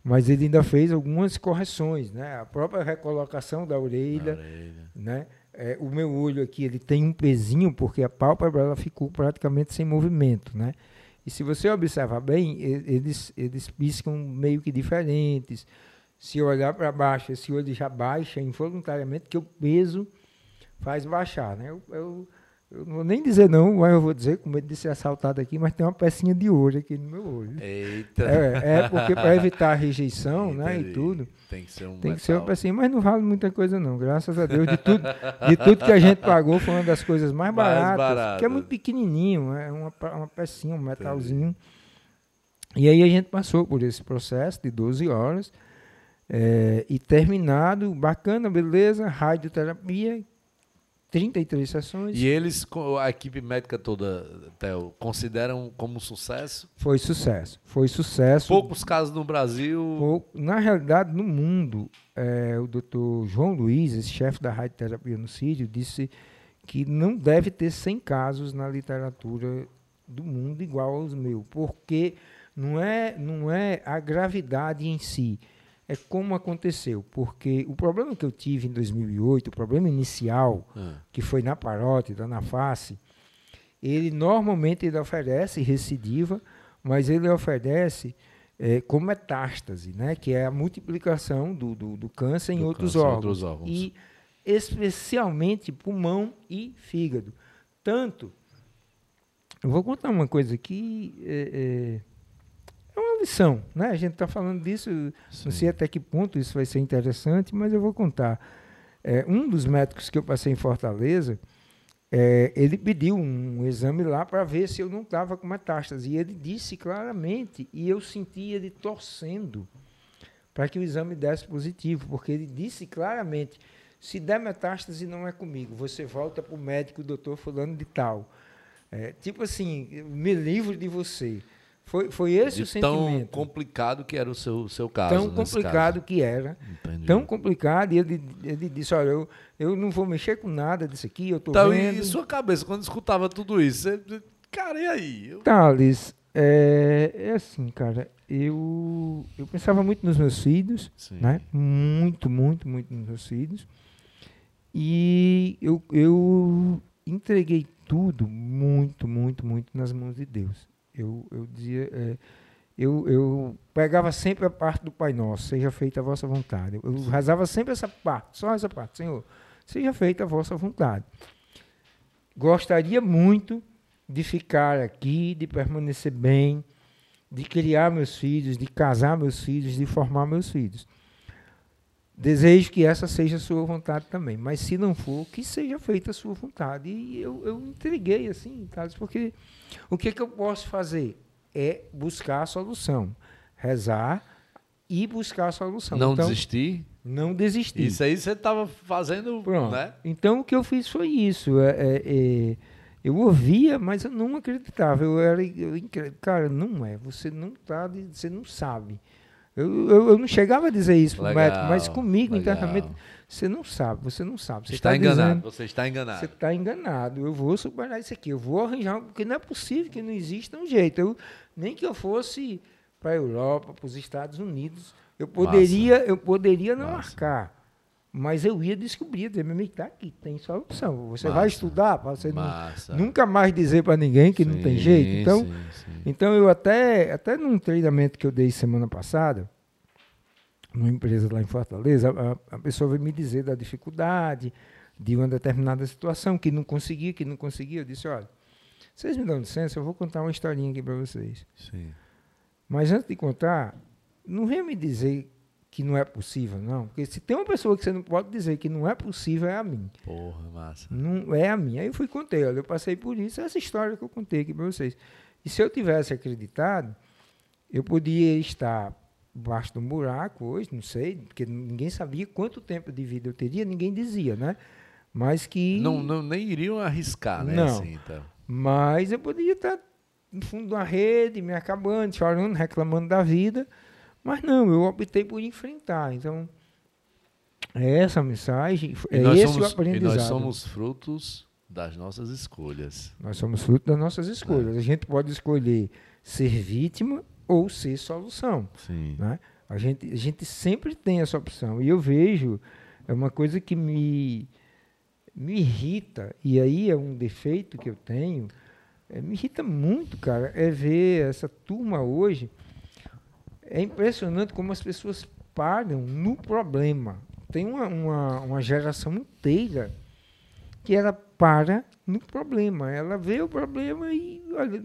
Mas ele ainda fez algumas correções, né? A própria recolocação da orelha, orelha. né? É, o meu olho aqui ele tem um pezinho porque a pálpebra ela ficou praticamente sem movimento, né? E se você observar bem, eles eles piscam meio que diferentes. Se olhar para baixo, esse olho já baixa involuntariamente, que o peso faz baixar, né? Eu, eu Eu não vou nem dizer não, mas eu vou dizer, com medo de ser assaltado aqui, mas tem uma pecinha de ouro aqui no meu olho. Eita. É, é porque para evitar a rejeição, né, e Entendi. tudo, Tem que ser um tem que ser uma metal. pecinha, mas não vale muita coisa não, graças a Deus. De tudo, de tudo que a gente pagou foi uma das coisas mais Mais baratas, baratas. que é muito pequenininho, é uma, uma pecinha, um metalzinho. E aí a gente passou por esse processo de 12 horas, é, e terminado, bacana, beleza, radioterapia, 33 sessões. E eles, a equipe médica toda, Theo, consideram como sucesso? Foi sucesso. Foi sucesso. Poucos casos no Brasil. Pou- Na realidade, no mundo, eh, o doutor João Luiz, esse chefe da radioterapia no Sírio, disse que não deve ter 100 casos na literatura do mundo igual aos meus, porque não é, não é a gravidade em si, é como aconteceu. Porque o problema que eu tive em 2008, o problema inicial, Ah, que foi na parótida, na face, ele normalmente ele oferece recidiva, mas ele oferece eh, com metástase, né, que é a multiplicação do, do, do câncer em Do outros, câncer em órgãos, outros órgãos. E especialmente pulmão e fígado. Tanto, eu vou contar uma coisa aqui, é, é, é uma lição, né? A gente está falando disso, não sim. sei até que ponto isso vai ser interessante, mas eu vou contar. É, um dos médicos que eu passei em Fortaleza, é, ele pediu um exame lá para ver se eu não estava com metástase. E ele disse claramente, e eu senti ele torcendo para que o exame desse positivo, porque ele disse claramente: se der metástase, não é comigo, você volta para o médico, doutor Fulano de Tal. É, tipo assim, me livro de você. Foi, foi esse De o tão sentimento. complicado que era o seu, seu caso. tão complicado que era. caso. Entendi. Tão complicado. E ele, ele disse: Olha, eu, eu não vou mexer com nada disso aqui, eu estou Então, vendo. e sua cabeça, quando escutava tudo isso, você, cara, e aí? Eu- Thales, é, é assim, cara. Eu, eu pensava muito nos meus filhos, Sim. né? Muito, muito, muito nos meus filhos. E eu, eu entreguei tudo muito, muito, muito nas mãos de Deus. Eu, eu dizia, é, eu, eu pegava sempre a parte do Pai Nosso, seja feita a vossa vontade. Eu rezava sempre essa parte, só essa parte, Senhor, seja feita a vossa vontade. Gostaria muito de ficar aqui, de permanecer bem, de criar meus filhos, de casar meus filhos, de formar meus filhos. Desejo que essa seja a sua vontade também, mas se não for, que seja feita a sua vontade. E eu, eu entreguei assim, Thales, porque o que, que eu posso fazer? É buscar a solução, rezar e buscar a solução. Não então, desistir. Não desistir. Isso aí você estava fazendo, Pronto. né? Então o que eu fiz foi isso. é- é- é, eu ouvia, mas eu não acreditava. Eu era, eu, cara, não é. Você não tá, de- você não sabe. Eu, eu, eu não chegava a dizer isso pro Legal, médico, mas comigo legal. internamente, você não sabe, você não sabe. Você está tá enganado. dizendo- Você está enganado. você está enganado. Eu vou superar isso aqui. Eu vou arranjar, porque não é possível que não exista um jeito. Eu, nem que eu fosse para a Europa, para os Estados Unidos, eu poderia, eu poderia não Massa. marcar. Mas eu ia descobrir, dizer, meu amigo, tá aqui, tem solução. Você vai Massa. estudar para você não- nunca mais dizer para ninguém que não tem Sim, jeito. Então, sim, sim. então eu até, até num treinamento que eu dei semana passada, numa empresa lá em Fortaleza, a, a pessoa veio me dizer da dificuldade de uma determinada situação, que não conseguia, que não conseguia. Eu disse, olha, vocês me dão licença, eu vou contar uma historinha aqui para vocês. Sim. Mas antes de contar, não venha me dizer que não é possível, não. Porque se tem uma pessoa que você não pode dizer que não é possível, é a mim. Porra, massa. Não é a minha. Aí eu fui contei, olha, eu passei por isso, essa história que eu contei aqui para vocês. E se eu tivesse acreditado, eu podia estar embaixo de um buraco hoje, não sei, porque ninguém sabia quanto tempo de vida eu teria, ninguém dizia, né? Mas que. Não, não, nem iriam arriscar, né? Não. Assim, então. Mas eu poderia estar no fundo de uma rede, me acabando, chorando, reclamando da vida. Mas não, eu optei por enfrentar. Então, é essa a mensagem, é esse somos, o aprendizado. E nós somos frutos das nossas escolhas. Nós somos fruto das nossas escolhas. É. A gente pode escolher ser vítima ou ser solução. Sim. Né? A, gente, a gente sempre tem essa opção. E eu vejo, é uma coisa que me, me irrita, e aí é um defeito que eu tenho, é, me irrita muito, cara, é ver essa turma hoje. É impressionante como as pessoas param no problema. Tem uma, uma, uma geração inteira que era para no problema. Ela vê o problema e, olha,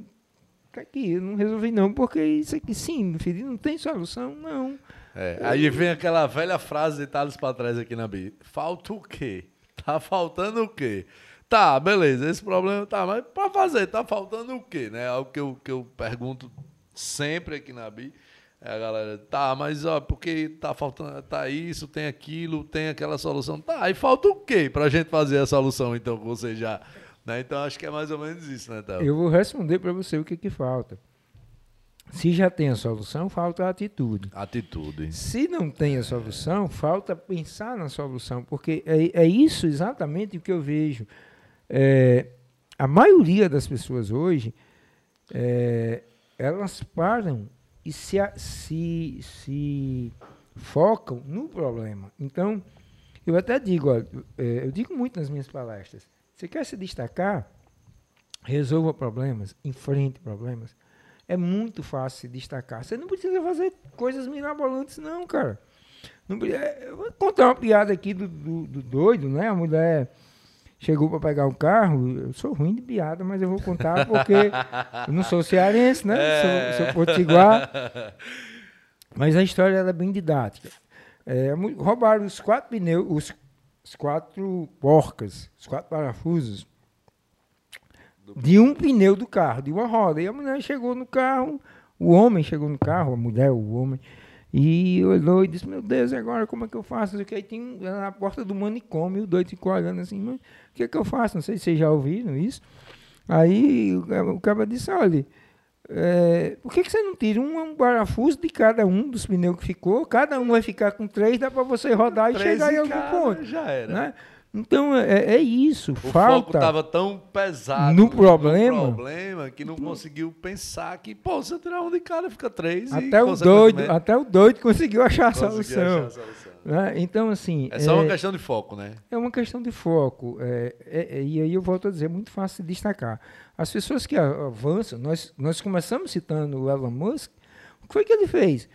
tá aqui, eu não resolvi não, porque isso aqui sim, filho, não tem solução, não. É, aí vem aquela velha frase de Thales para trás aqui na Bíblia. Falta o quê? Tá faltando o quê? Tá, beleza, esse problema tá, mas para fazer, tá faltando o quê? Né? Algo que eu, que eu pergunto sempre aqui na Bíblia. É a galera, tá, mas ó, porque tá faltando, tá isso, tem aquilo, tem aquela solução. Tá, e falta o quê pra gente fazer a solução, então, que você já. Né? Então acho que é mais ou menos isso, né, Théo? Eu vou responder para você o que, que falta. Se já tem a solução, falta a atitude. Atitude. Se não tem a solução, falta pensar na solução, porque é, é isso exatamente o que eu vejo. É, a maioria das pessoas hoje, é, elas param e se, se, se focam no problema. Então, eu até digo, ó, é, eu digo muito nas minhas palestras, você quer se destacar, resolva problemas, enfrente problemas. É muito fácil se destacar. Você não precisa fazer coisas mirabolantes, não, cara. Não, é, eu vou contar uma piada aqui do, do, do doido, né? A mulher chegou para pegar o carro. Eu sou ruim de piada, mas eu vou contar porque eu não sou cearense, né? É. Sou, sou potiguar. Mas a história é bem didática. É, roubaram os quatro pneus, os, os, quatro porcas, os quatro parafusos de um pneu do carro, de uma roda. E a mulher chegou no carro, o homem chegou no carro, a mulher, o homem, e olhou e disse, meu Deus, agora como é que eu faço? Aí tem na porta do manicômio, o doido ficou olhando assim, mas o que é que eu faço? Não sei se vocês já ouviram isso. Aí o cara disse, olha, é, por que, que você não tira um, um, parafuso de cada um dos pneus que ficou? Cada um vai ficar com três, dá para você rodar e chegar em algum ponto. Já era. Né? Então é, é isso. O falta foco estava tão pesado no problema, no problema que não conseguiu pensar que, pô, se eu tirar um de cada, fica três. Até, e, o, doido, até o doido conseguiu achar a solução. Achar a solução. Né? Então, assim. É só é, uma questão de foco, né? É uma questão de foco. É, é, é, e aí eu volto a dizer, é muito fácil de destacar. As pessoas que avançam, nós, nós começamos citando o Elon Musk, o que foi que ele fez?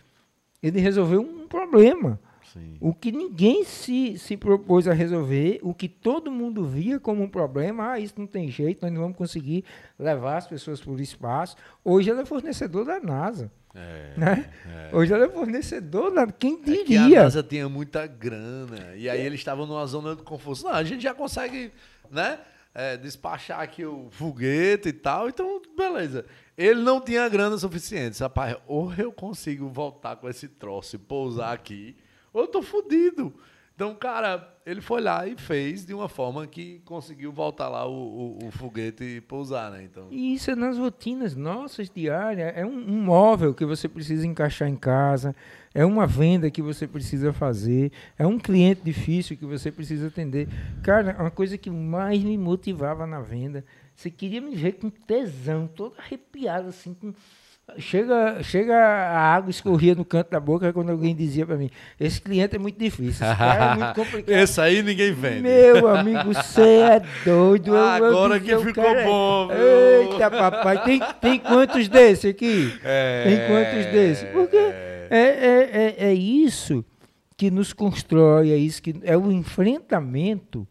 Ele resolveu um problema. Sim. O que ninguém se, se propôs a resolver, o que todo mundo via como um problema, ah, isso não tem jeito, nós não vamos conseguir levar as pessoas para o espaço. Hoje ela é fornecedor da NASA. É, né? é. Hoje ela é fornecedor da. Quem diria? É que a NASA tinha muita grana. E aí eles estavam numa zona de confuso. Não, a gente já consegue, né? É, despachar aqui o foguete e tal. Então, beleza. Ele não tinha grana suficiente. Rapaz, ou eu consigo voltar com esse troço e pousar aqui ou eu tô fudido. Então, cara, ele foi lá e fez de uma forma que conseguiu voltar lá o, o, o foguete e pousar, né? Então... E isso é nas rotinas nossas diárias. É um, um, móvel que você precisa encaixar em casa, é uma venda que você precisa fazer, é um cliente difícil que você precisa atender. Cara, uma coisa que mais me motivava na venda, você queria me ver com tesão, todo arrepiado, assim, com Chega, chega a água escorria no canto da boca quando alguém dizia para mim: Esse cliente é muito difícil, esse cara é muito complicado. Esse aí ninguém vende. Meu amigo, você é doido. Ah, eu, agora eu que ficou cara, bom. Eita, papai, tem, tem quantos desses aqui? É, tem quantos desses? Porque é, é, é, é isso que nos constrói, é isso que é o enfrentamento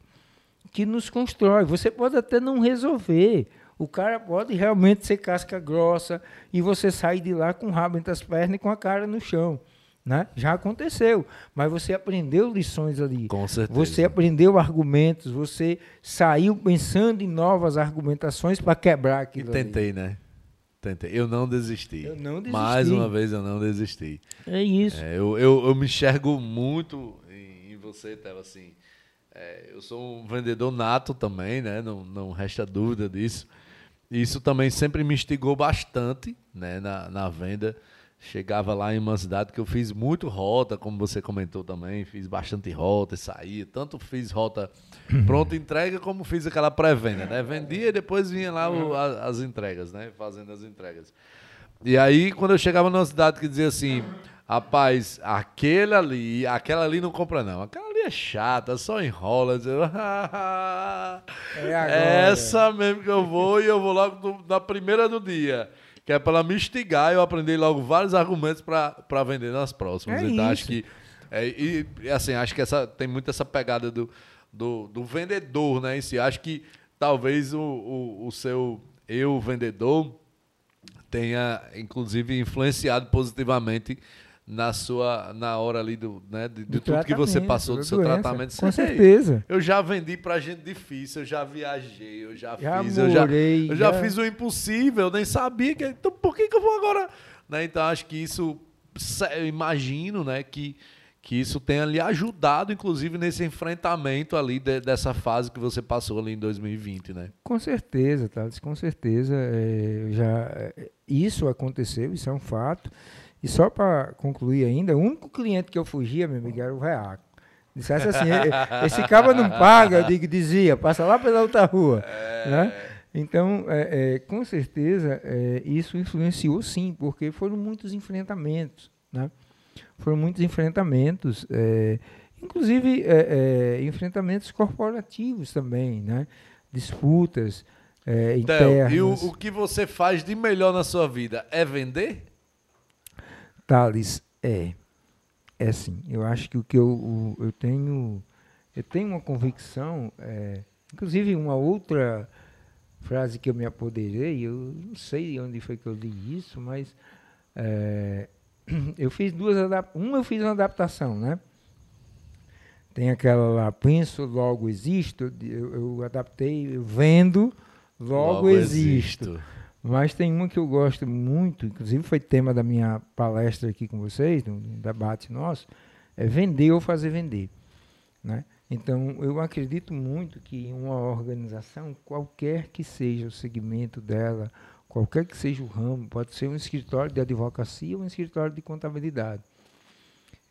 que nos constrói. Você pode até não resolver o cara pode realmente ser casca grossa e você sair de lá com o rabo entre as pernas e com a cara no chão. Né? Já aconteceu, mas você aprendeu lições ali. Com certeza. Você aprendeu argumentos, você saiu pensando em novas argumentações para quebrar aquilo. E tentei, ali. né? Tentei. Eu não desisti. Eu não desisti. Mais uma vez eu não desisti. É isso. É, eu, eu, eu, me enxergo muito em, em você, Tela, assim. É, eu sou um vendedor nato também, né? Não, não resta dúvida disso. Isso também sempre me instigou bastante né, na, na venda. Chegava lá em uma cidade que eu fiz muito rota, como você comentou também, fiz bastante rota e saía. Tanto fiz rota pronta entrega, como fiz aquela pré-venda, né? Vendia e depois vinha lá o, a, as entregas, né? Fazendo as entregas. E aí, quando eu chegava numa cidade que dizia assim, rapaz, aquele ali, aquela ali não compra não, aquela ali é chata, só enrola. Eu, é agora. Essa mesmo que eu vou e eu vou logo na primeira do dia. Que é para me instigar eu aprender logo vários argumentos para vender nas próximas. É então isso. acho que. É, e assim, acho que essa, tem muito essa pegada do, do, do vendedor, né? Em si. Acho que talvez o, o, o seu eu vendedor tenha, inclusive, influenciado positivamente na sua na hora ali do né de, de tudo que você passou do seu doença, tratamento com certeza eu já vendi para gente difícil eu já viajei eu já, já fiz morei, eu já, eu já, já fiz o impossível eu nem sabia que então por que, que eu vou agora né então acho que isso eu imagino né que que isso tenha lhe ajudado, inclusive, nesse enfrentamento ali de, dessa fase que você passou ali em 2020, né? Com certeza, Thales, com certeza. É, já, é, isso aconteceu, isso é um fato. E só para concluir ainda, o único cliente que eu fugia, meu amigo, era o Reaco. Dissesse assim, esse cabo não paga, eu digo, dizia, passa lá pela outra rua. É... Né? Então, é, é, com certeza, é, isso influenciou sim, porque foram muitos enfrentamentos, né? foram muitos enfrentamentos, é, inclusive é, enfrentamentos corporativos também, né? disputas é, internas. e o, o, que você faz de melhor na sua vida é vender? Thales, é. É sim. Eu acho que o que eu, eu tenho. Eu tenho uma convicção, é, inclusive uma outra frase que eu me apoderei, eu não sei onde foi que eu li isso, mas é, eu fiz duas uma eu fiz uma adaptação, né? Tem aquela lá, penso, logo existo, eu, eu adaptei, vendo, logo, logo existo. existo. Mas tem uma que eu gosto muito, inclusive foi tema da minha palestra aqui com vocês, no debate nosso, é vender ou fazer vender, né? Então, eu acredito muito que uma organização, qualquer que seja o segmento dela, qualquer que seja o ramo, pode ser um escritório de advocacia ou um escritório de contabilidade.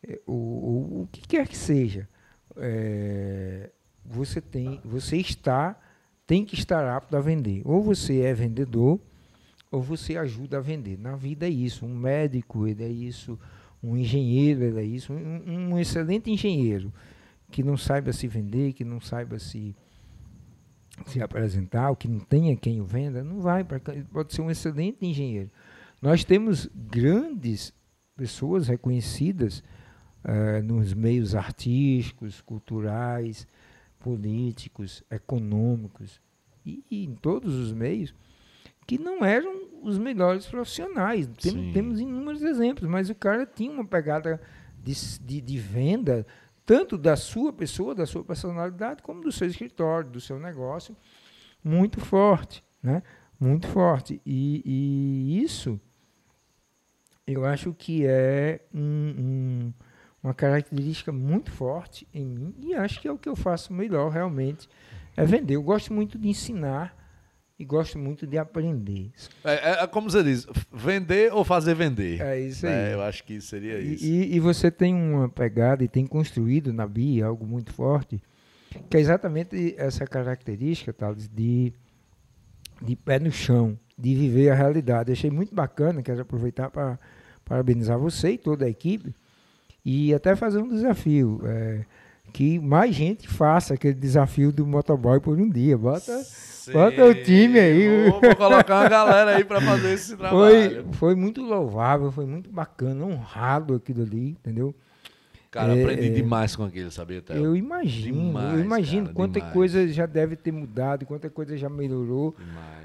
É, o que quer que seja, é, você tem, você está, tem que estar apto a vender. Ou você é vendedor, ou você ajuda a vender. Na vida é isso. Um médico, ele é isso. Um engenheiro, ele é isso. Um, um excelente engenheiro que não saiba se vender, que não saiba se se apresentar, o que não tenha quem o venda, não vai, pode ser um excelente engenheiro. Nós temos grandes pessoas reconhecidas uh, nos meios artísticos, culturais, políticos, econômicos e, e, em todos os meios que não eram os melhores profissionais. Tem, temos inúmeros exemplos, mas o cara tinha uma pegada de, de, de venda tanto da sua pessoa, da sua personalidade, como do seu escritório, do seu negócio, muito forte, né? Muito forte. E, e isso, eu acho que é um, um, uma característica muito forte em mim e acho que é o que eu faço melhor realmente, é vender. Eu gosto muito de ensinar e gosto muito de aprender. É, é, é, como você diz, vender ou fazer vender. É isso aí. É, eu acho que seria isso. E, e, você tem uma pegada e tem construído na BIA algo muito forte, que é exatamente essa característica, Thales, de, de pé no chão, de viver a realidade. achei muito bacana, quero aproveitar para parabenizar você e toda a equipe e até fazer um desafio. É, que mais gente faça aquele desafio do motoboy por um dia. Bota Bota o time aí. Vou, vou colocar uma galera aí para fazer esse trabalho. Foi, foi muito louvável, foi muito bacana, honrado aquilo ali, entendeu? Cara, é, aprendi demais com aquilo, sabia, Théo? Eu imagino, demais, eu imagino cara, quanta demais. coisa já deve ter mudado, quanta coisa já melhorou,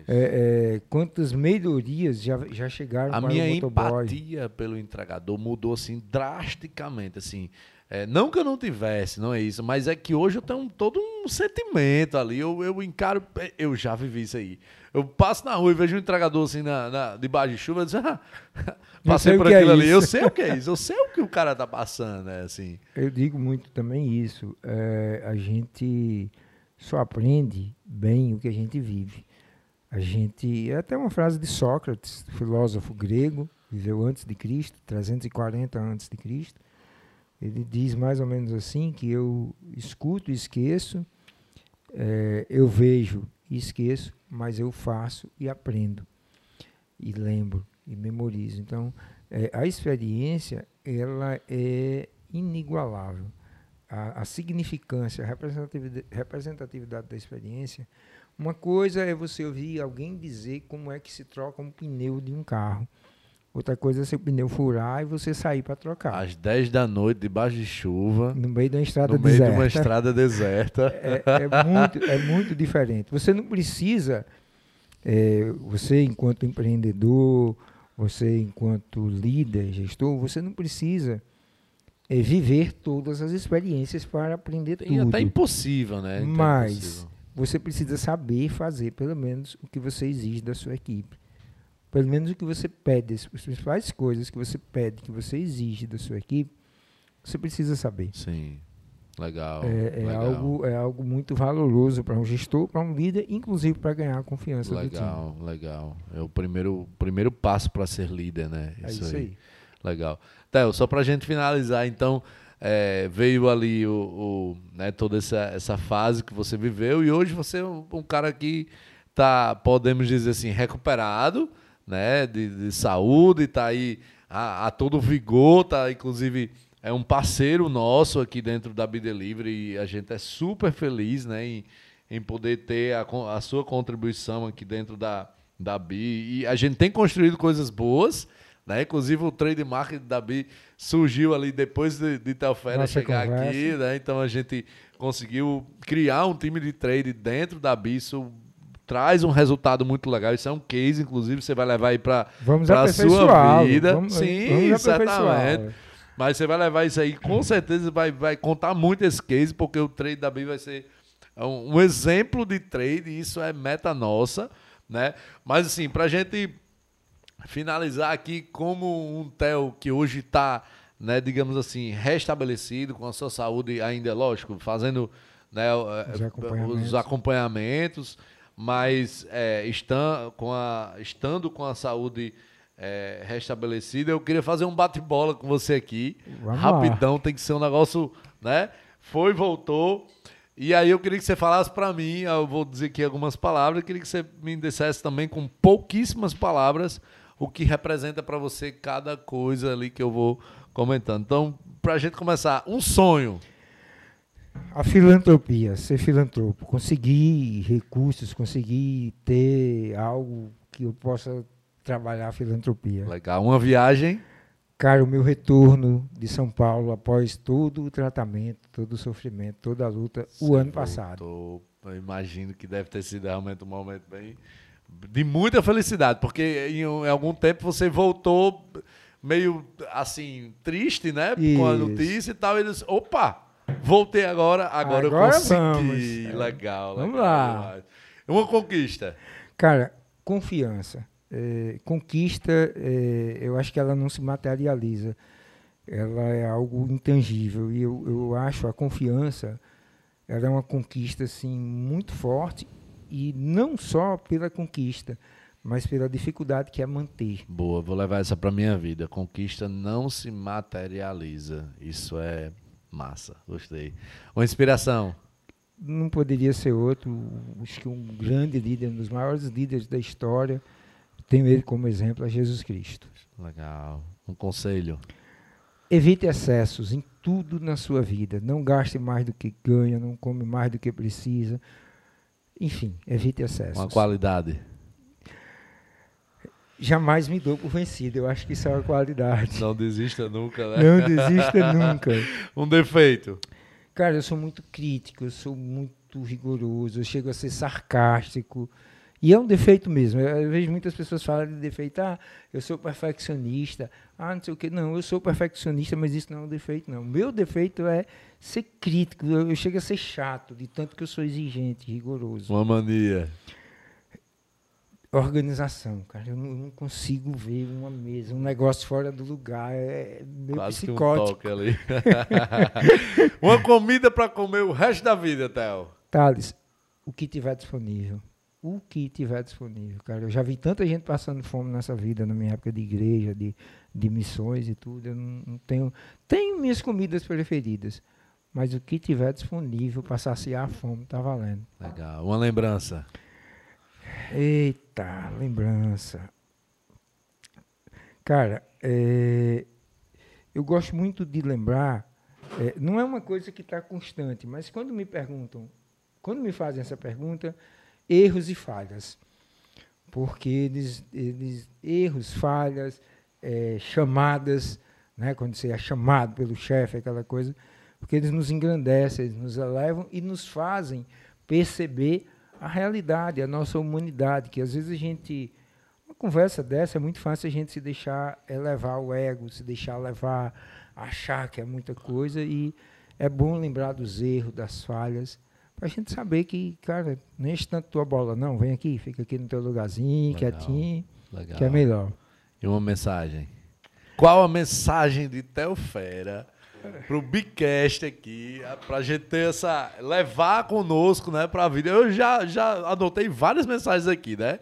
é, é, quantas melhorias já, já chegaram A minha empatia pelo entregador mudou assim drasticamente, assim. É, não que eu não tivesse, não é isso, mas é que hoje eu tenho todo um sentimento ali. Eu, eu encaro. É, eu já vivi isso aí. Eu passo na rua e vejo um entregador assim na, na, debaixo de chuva, eu digo, ah, passei por é aquilo é ali. Eu sei o que é isso, eu sei o que o cara tá passando, né? Assim. Eu digo muito também isso. É, a gente só aprende bem o que a gente vive. A gente. É até uma frase de Sócrates, filósofo grego, viveu antes de Cristo, 340 antes de Cristo ele diz mais ou menos assim que eu escuto e esqueço, é, eu vejo e esqueço, mas eu faço e aprendo e lembro e memorizo. Então, é, a experiência ela é inigualável. A, a significância, a representatividade, representatividade da experiência. Uma coisa é você ouvir alguém dizer como é que se troca um pneu de um carro. Outra coisa é seu pneu furar e você sair para trocar. Às 10 da noite, debaixo de chuva. No meio da estrada no meio deserta. de uma estrada deserta. É, é muito, é muito diferente. Você não precisa, é, você enquanto empreendedor, você enquanto líder, gestor, você não precisa é, viver todas as experiências para aprender E tudo. até impossível, né? Até Mas impossível. você precisa saber fazer pelo menos o que você exige da sua equipe. Pelo menos o que você pede, as principais coisas que você pede, que você exige da sua equipe, você precisa saber. Sim. Legal. É, é legal. algo, é algo muito valoroso para um gestor, para um líder, inclusive para ganhar a confiança do time. Legal, legal. É o primeiro, primeiro passo para ser líder, né? É isso aí. Legal. Theo, só para a gente finalizar, então, é, veio ali o, o, né, toda essa, essa fase que você viveu e hoje você é um, um cara que tá, podemos dizer assim, recuperado, né, de, de saúde, tá aí a, a todo vigor, tá, inclusive é um parceiro nosso aqui dentro da Be Delivery e a gente é super feliz, né, em, em poder ter a, a sua contribuição aqui dentro da, da BI. E a gente tem construído coisas boas, né? Inclusive o trademark da BI surgiu ali depois de, de Telfera Nossa chegar conversa. aqui, né? Então a gente conseguiu criar um time de trade dentro da BI. Isso traz um resultado muito legal. Isso é um case, inclusive, você vai levar aí para aperfeiçoá-lo. sua vida. Vamos, Sim, vamos certamente. Mas você vai levar isso aí, com certeza vai, vai contar muito esse case, porque o trade da BI vai ser um, um exemplo de trade, isso é meta nossa, né? Mas assim, pra gente finalizar aqui como um Theo que hoje está, né, digamos assim, restabelecido com a sua saúde ainda, lógico, fazendo né, o- Os acompanhamentos. os acompanhamentos, mas é, estan- com a- estando com a saúde é, restabelecida, eu queria fazer um bate-bola com você aqui, Vamos lá. rapidão, tem que ser um negócio, né? Foi, voltou. E aí eu queria que você falasse para mim, eu vou dizer aqui algumas palavras, eu queria que você me dissesse também com pouquíssimas palavras o que representa para você cada coisa ali que eu vou comentando. Então, pra gente começar, um sonho. A filantropia, ser filantropo, conseguir recursos, conseguir ter algo que eu possa trabalhar a filantropia. Legal, uma viagem. Cara, o meu retorno de São Paulo após todo o tratamento, todo o sofrimento, toda a luta, o Você ano passado. voltou, Eu imagino que deve ter sido realmente um momento bem de muita felicidade, porque em, em algum tempo você voltou meio assim triste, né, com a Isso. notícia e tal. E eles, opa, voltei agora, agora, Agora eu consegui. vamos. Legal, Vamos legal lá. Uma conquista. Cara, confiança. É, conquista, é, eu acho que ela não se materializa. Ela é algo intangível. E eu, eu acho a confiança, ela é uma conquista assim, muito forte. E não só pela conquista, mas pela dificuldade que é manter. Boa, vou levar essa para minha vida. Conquista não se materializa. Isso é massa. Gostei. Uma inspiração. Não poderia ser outro. Acho que um grande líder, um dos maiores líderes da história, tenho ele como exemplo, é Jesus Cristo. Legal. Um conselho. Evite excessos em tudo na sua vida. Não gaste mais do que ganha, não come mais do que precisa. Enfim, evite excessos. Uma qualidade. Jamais me dou por vencido. Eu acho que isso é uma qualidade. Não desista nunca, né? Não desista nunca. Um defeito. Cara, eu sou muito crítico, eu sou muito rigoroso, eu chego a ser sarcástico. E é um defeito mesmo. Eu, vejo muitas pessoas falarem de defeito. Ah, eu sou perfeccionista. Ah, não sei o quê. Não, eu sou perfeccionista, mas isso não é um defeito, não. Meu defeito é ser crítico. Eu, eu chego a ser chato, de tanto que eu sou exigente, rigoroso. Uma mania. Organização, cara. Eu não, eu não consigo ver uma mesa, um negócio fora do lugar. É meio Quase que um psicótico. toque ali. Uma comida para comer o resto da vida, Theo. Thales, o que tiver disponível. O que tiver disponível, cara. Eu já vi tanta gente passando fome nessa vida, na minha época de igreja, de, de missões e tudo. Eu não, não tenho. Tenho minhas comidas preferidas. Mas o que tiver disponível para saciar a fome, tá valendo. Legal. Uma lembrança. Eita, lembrança. Cara, é, eu gosto muito de lembrar. é, não é uma coisa que está constante, mas quando me perguntam, quando me fazem essa pergunta, erros e falhas. Porque eles, eles erros, falhas, é, chamadas, né, quando você é chamado pelo chefe, aquela coisa, porque eles nos engrandecem, eles nos elevam e nos fazem perceber a realidade, a nossa humanidade, que às vezes a gente. Uma conversa dessa é muito fácil a gente se deixar elevar o ego, se deixar levar, achar que é muita coisa, e é bom lembrar dos erros, das falhas, para a gente saber que, cara, não enche tanto tua bola, não. Vem aqui, fica aqui no teu lugarzinho, Legal. quietinho, Legal. que é melhor. E uma mensagem. Qual a mensagem de Teofera pro Bicast aqui, pra gente ter essa. levar conosco, né, pra vida. Eu já, já anotei várias mensagens aqui, né?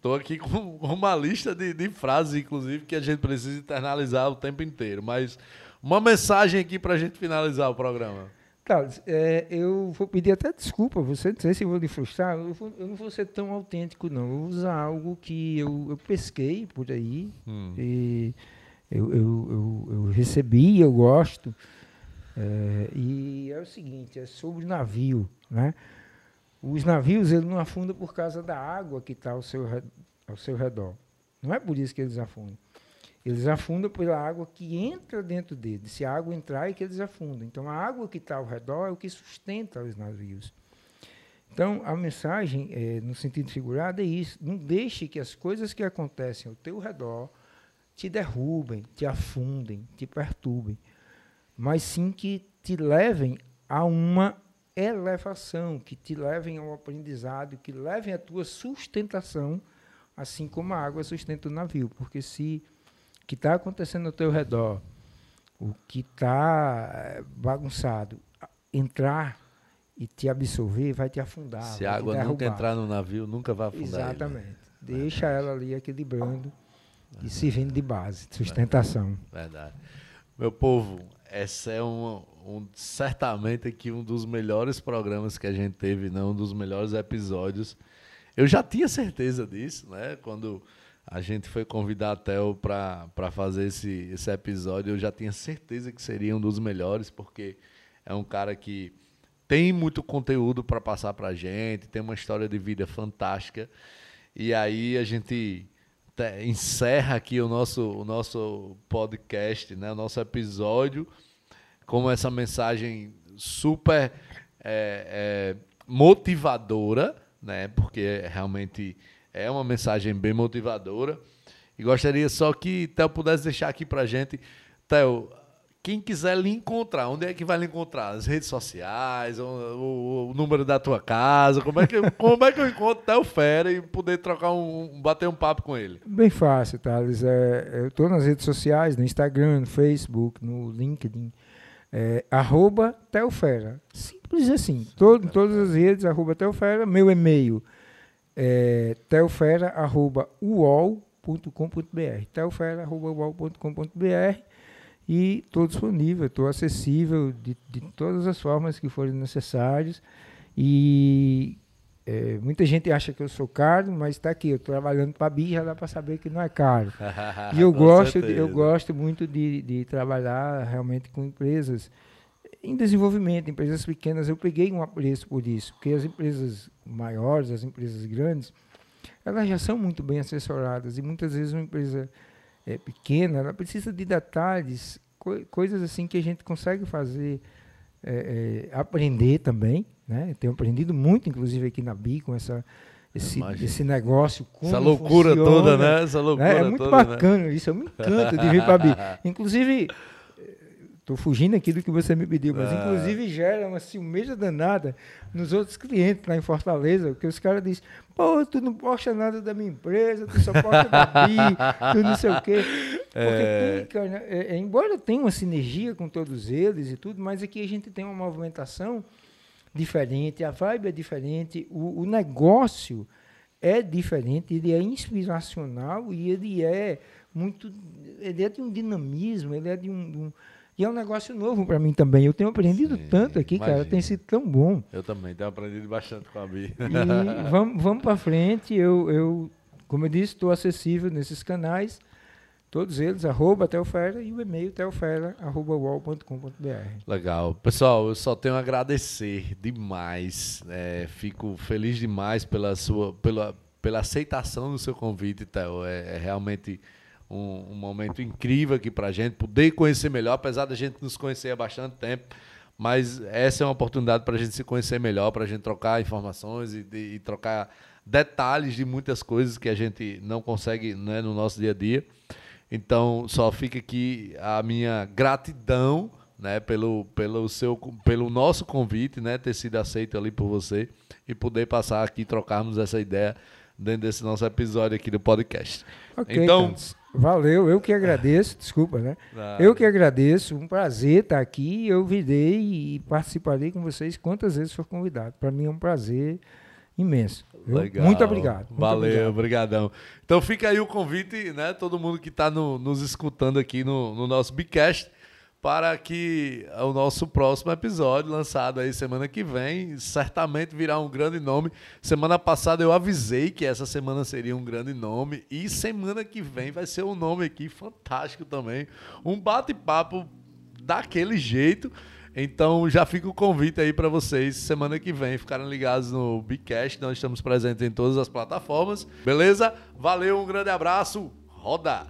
Tô aqui com uma lista de, de frases, inclusive, que a gente precisa internalizar o tempo inteiro. Mas uma mensagem aqui pra gente finalizar o programa. Carlos, é, eu vou pedir até desculpa, você não sei se eu vou lhe frustrar, eu, vou, eu, não vou ser tão autêntico, não. Eu vou usar algo que eu, eu pesquei por aí. Hum. E eu, eu, eu, eu recebi, eu gosto. É, e é o seguinte, é sobre navio, né? Os navios ele não afundam por causa da água que está ao seu, ao seu redor. Não é por isso que eles afundam. Eles afundam pela água que entra dentro deles. Se a água entrar, é que eles afundam. Então, a água que está ao redor é o que sustenta os navios. Então, a mensagem, é, no sentido figurado, é isso. Não deixe que as coisas que acontecem ao teu redor te derrubem, te afundem, te perturbem, mas sim que te levem a uma elevação, que te levem ao aprendizado, que levem a tua sustentação, assim como a água sustenta o navio. Porque se o que está acontecendo ao teu redor, o que está eh, bagunçado, entrar e te absorver, vai te afundar. Se a água nunca entrar no navio, nunca vai afundar. Exatamente. Ele. Deixa ela ali equilibrando e servindo de base, de sustentação. Verdade. Meu povo, esse é um, um, certamente aqui um dos melhores programas que a gente teve, não um dos melhores episódios. Eu já tinha certeza disso, né? Quando a gente foi convidar a Theo para fazer esse, esse episódio, eu já tinha certeza que seria um dos melhores, porque é um cara que tem muito conteúdo para passar para a gente, tem uma história de vida fantástica. E aí a gente encerra aqui o nosso, o nosso podcast, né, o nosso episódio, com essa mensagem super é, é, motivadora, né, porque realmente é uma mensagem bem motivadora. E gostaria só que Theo pudesse deixar aqui para gente, Theo, quem quiser lhe encontrar, onde é que vai lhe encontrar? As redes sociais, o, o, o número da tua casa, como é que, como é que eu encontro Theo Fera e poder trocar um, bater um papo com ele? Bem fácil, Thales. É, eu estou nas redes sociais, no Instagram, no Facebook, no LinkedIn. É, arroba Teofera. Simples assim. Todo, todas as redes, arroba Teofera. Meu e-mail é teofera, arroba e estou disponível, estou acessível de, de todas as formas que forem necessárias. E é, muita gente acha que eu sou caro, mas está aqui, eu estou trabalhando para a BI, já dá para saber que não é caro. e eu gosto, de, eu gosto muito de, de trabalhar realmente com empresas em desenvolvimento, empresas pequenas. Eu peguei um apreço por isso, porque as empresas maiores, as empresas grandes, elas já são muito bem assessoradas e muitas vezes uma empresa é, pequena, ela precisa de detalhes, co coisas assim que a gente consegue fazer, é, é, aprender também. Né? tenho aprendido muito, inclusive, aqui na BI, com essa, esse, esse negócio. Essa loucura funciona, toda, né? Essa loucura né? É muito toda, bacana né? isso, eu me encanto de vir para a BI. Inclusive, Estou fugindo aqui do que você me pediu, mas ah. inclusive gera uma ciumeira danada nos outros clientes lá em Fortaleza, porque os caras dizem, pô, tu não posta nada da minha empresa, tu só posta da BI, tu não sei o quê. Porque é... tem, cara, é, é, embora tenha uma sinergia com todos eles e tudo, mas aqui a gente tem uma movimentação diferente, a vibe é diferente, o, o negócio é diferente, ele é inspiracional e ele é muito, ele é de um dinamismo, ele é de um, de um e é um negócio novo para mim também. Eu tenho aprendido Sim, tanto aqui, imagina. cara. Tem sido tão bom. Eu também tenho aprendido bastante com a Bi. E vamos, vamos para frente. Eu, eu, como eu disse, estou acessível nesses canais. Todos eles, arroba Teofera e o e-mail teofera, arroba Legal. Pessoal, eu só tenho a agradecer demais. É, fico feliz demais pela sua pela, pela aceitação do seu convite, Theo. É, é realmente um, um momento incrível aqui para a gente, poder conhecer melhor, apesar da gente nos conhecer há bastante tempo. Mas essa é uma oportunidade para a gente se conhecer melhor, para a gente trocar informações e, e, trocar detalhes de muitas coisas que a gente não consegue né, no nosso dia a dia. Então, só fica aqui a minha gratidão né, pelo, pelo, seu, pelo nosso convite, né, ter sido aceito ali por você e poder passar aqui, trocarmos essa ideia dentro desse nosso episódio aqui do podcast. Okay, então, valeu, eu que agradeço, desculpa, né? Eu que agradeço, um prazer estar aqui. Eu virei e participarei com vocês quantas vezes for convidado. Para mim é um prazer imenso. Legal. Muito obrigado. Muito Valeu, obrigadão. Então fica aí o convite, né? Todo mundo que está no, nos escutando aqui no, no nosso Bicast para que o nosso próximo episódio, lançado aí semana que vem, certamente virá um grande nome. Semana passada eu avisei que essa semana seria um grande nome e semana que vem vai ser um nome aqui fantástico também. Um bate-papo daquele jeito. Então já fica o convite aí para vocês semana que vem ficarem ligados no Bigcast. Nós estamos presentes em todas as plataformas. Beleza? Valeu, um grande abraço. Roda!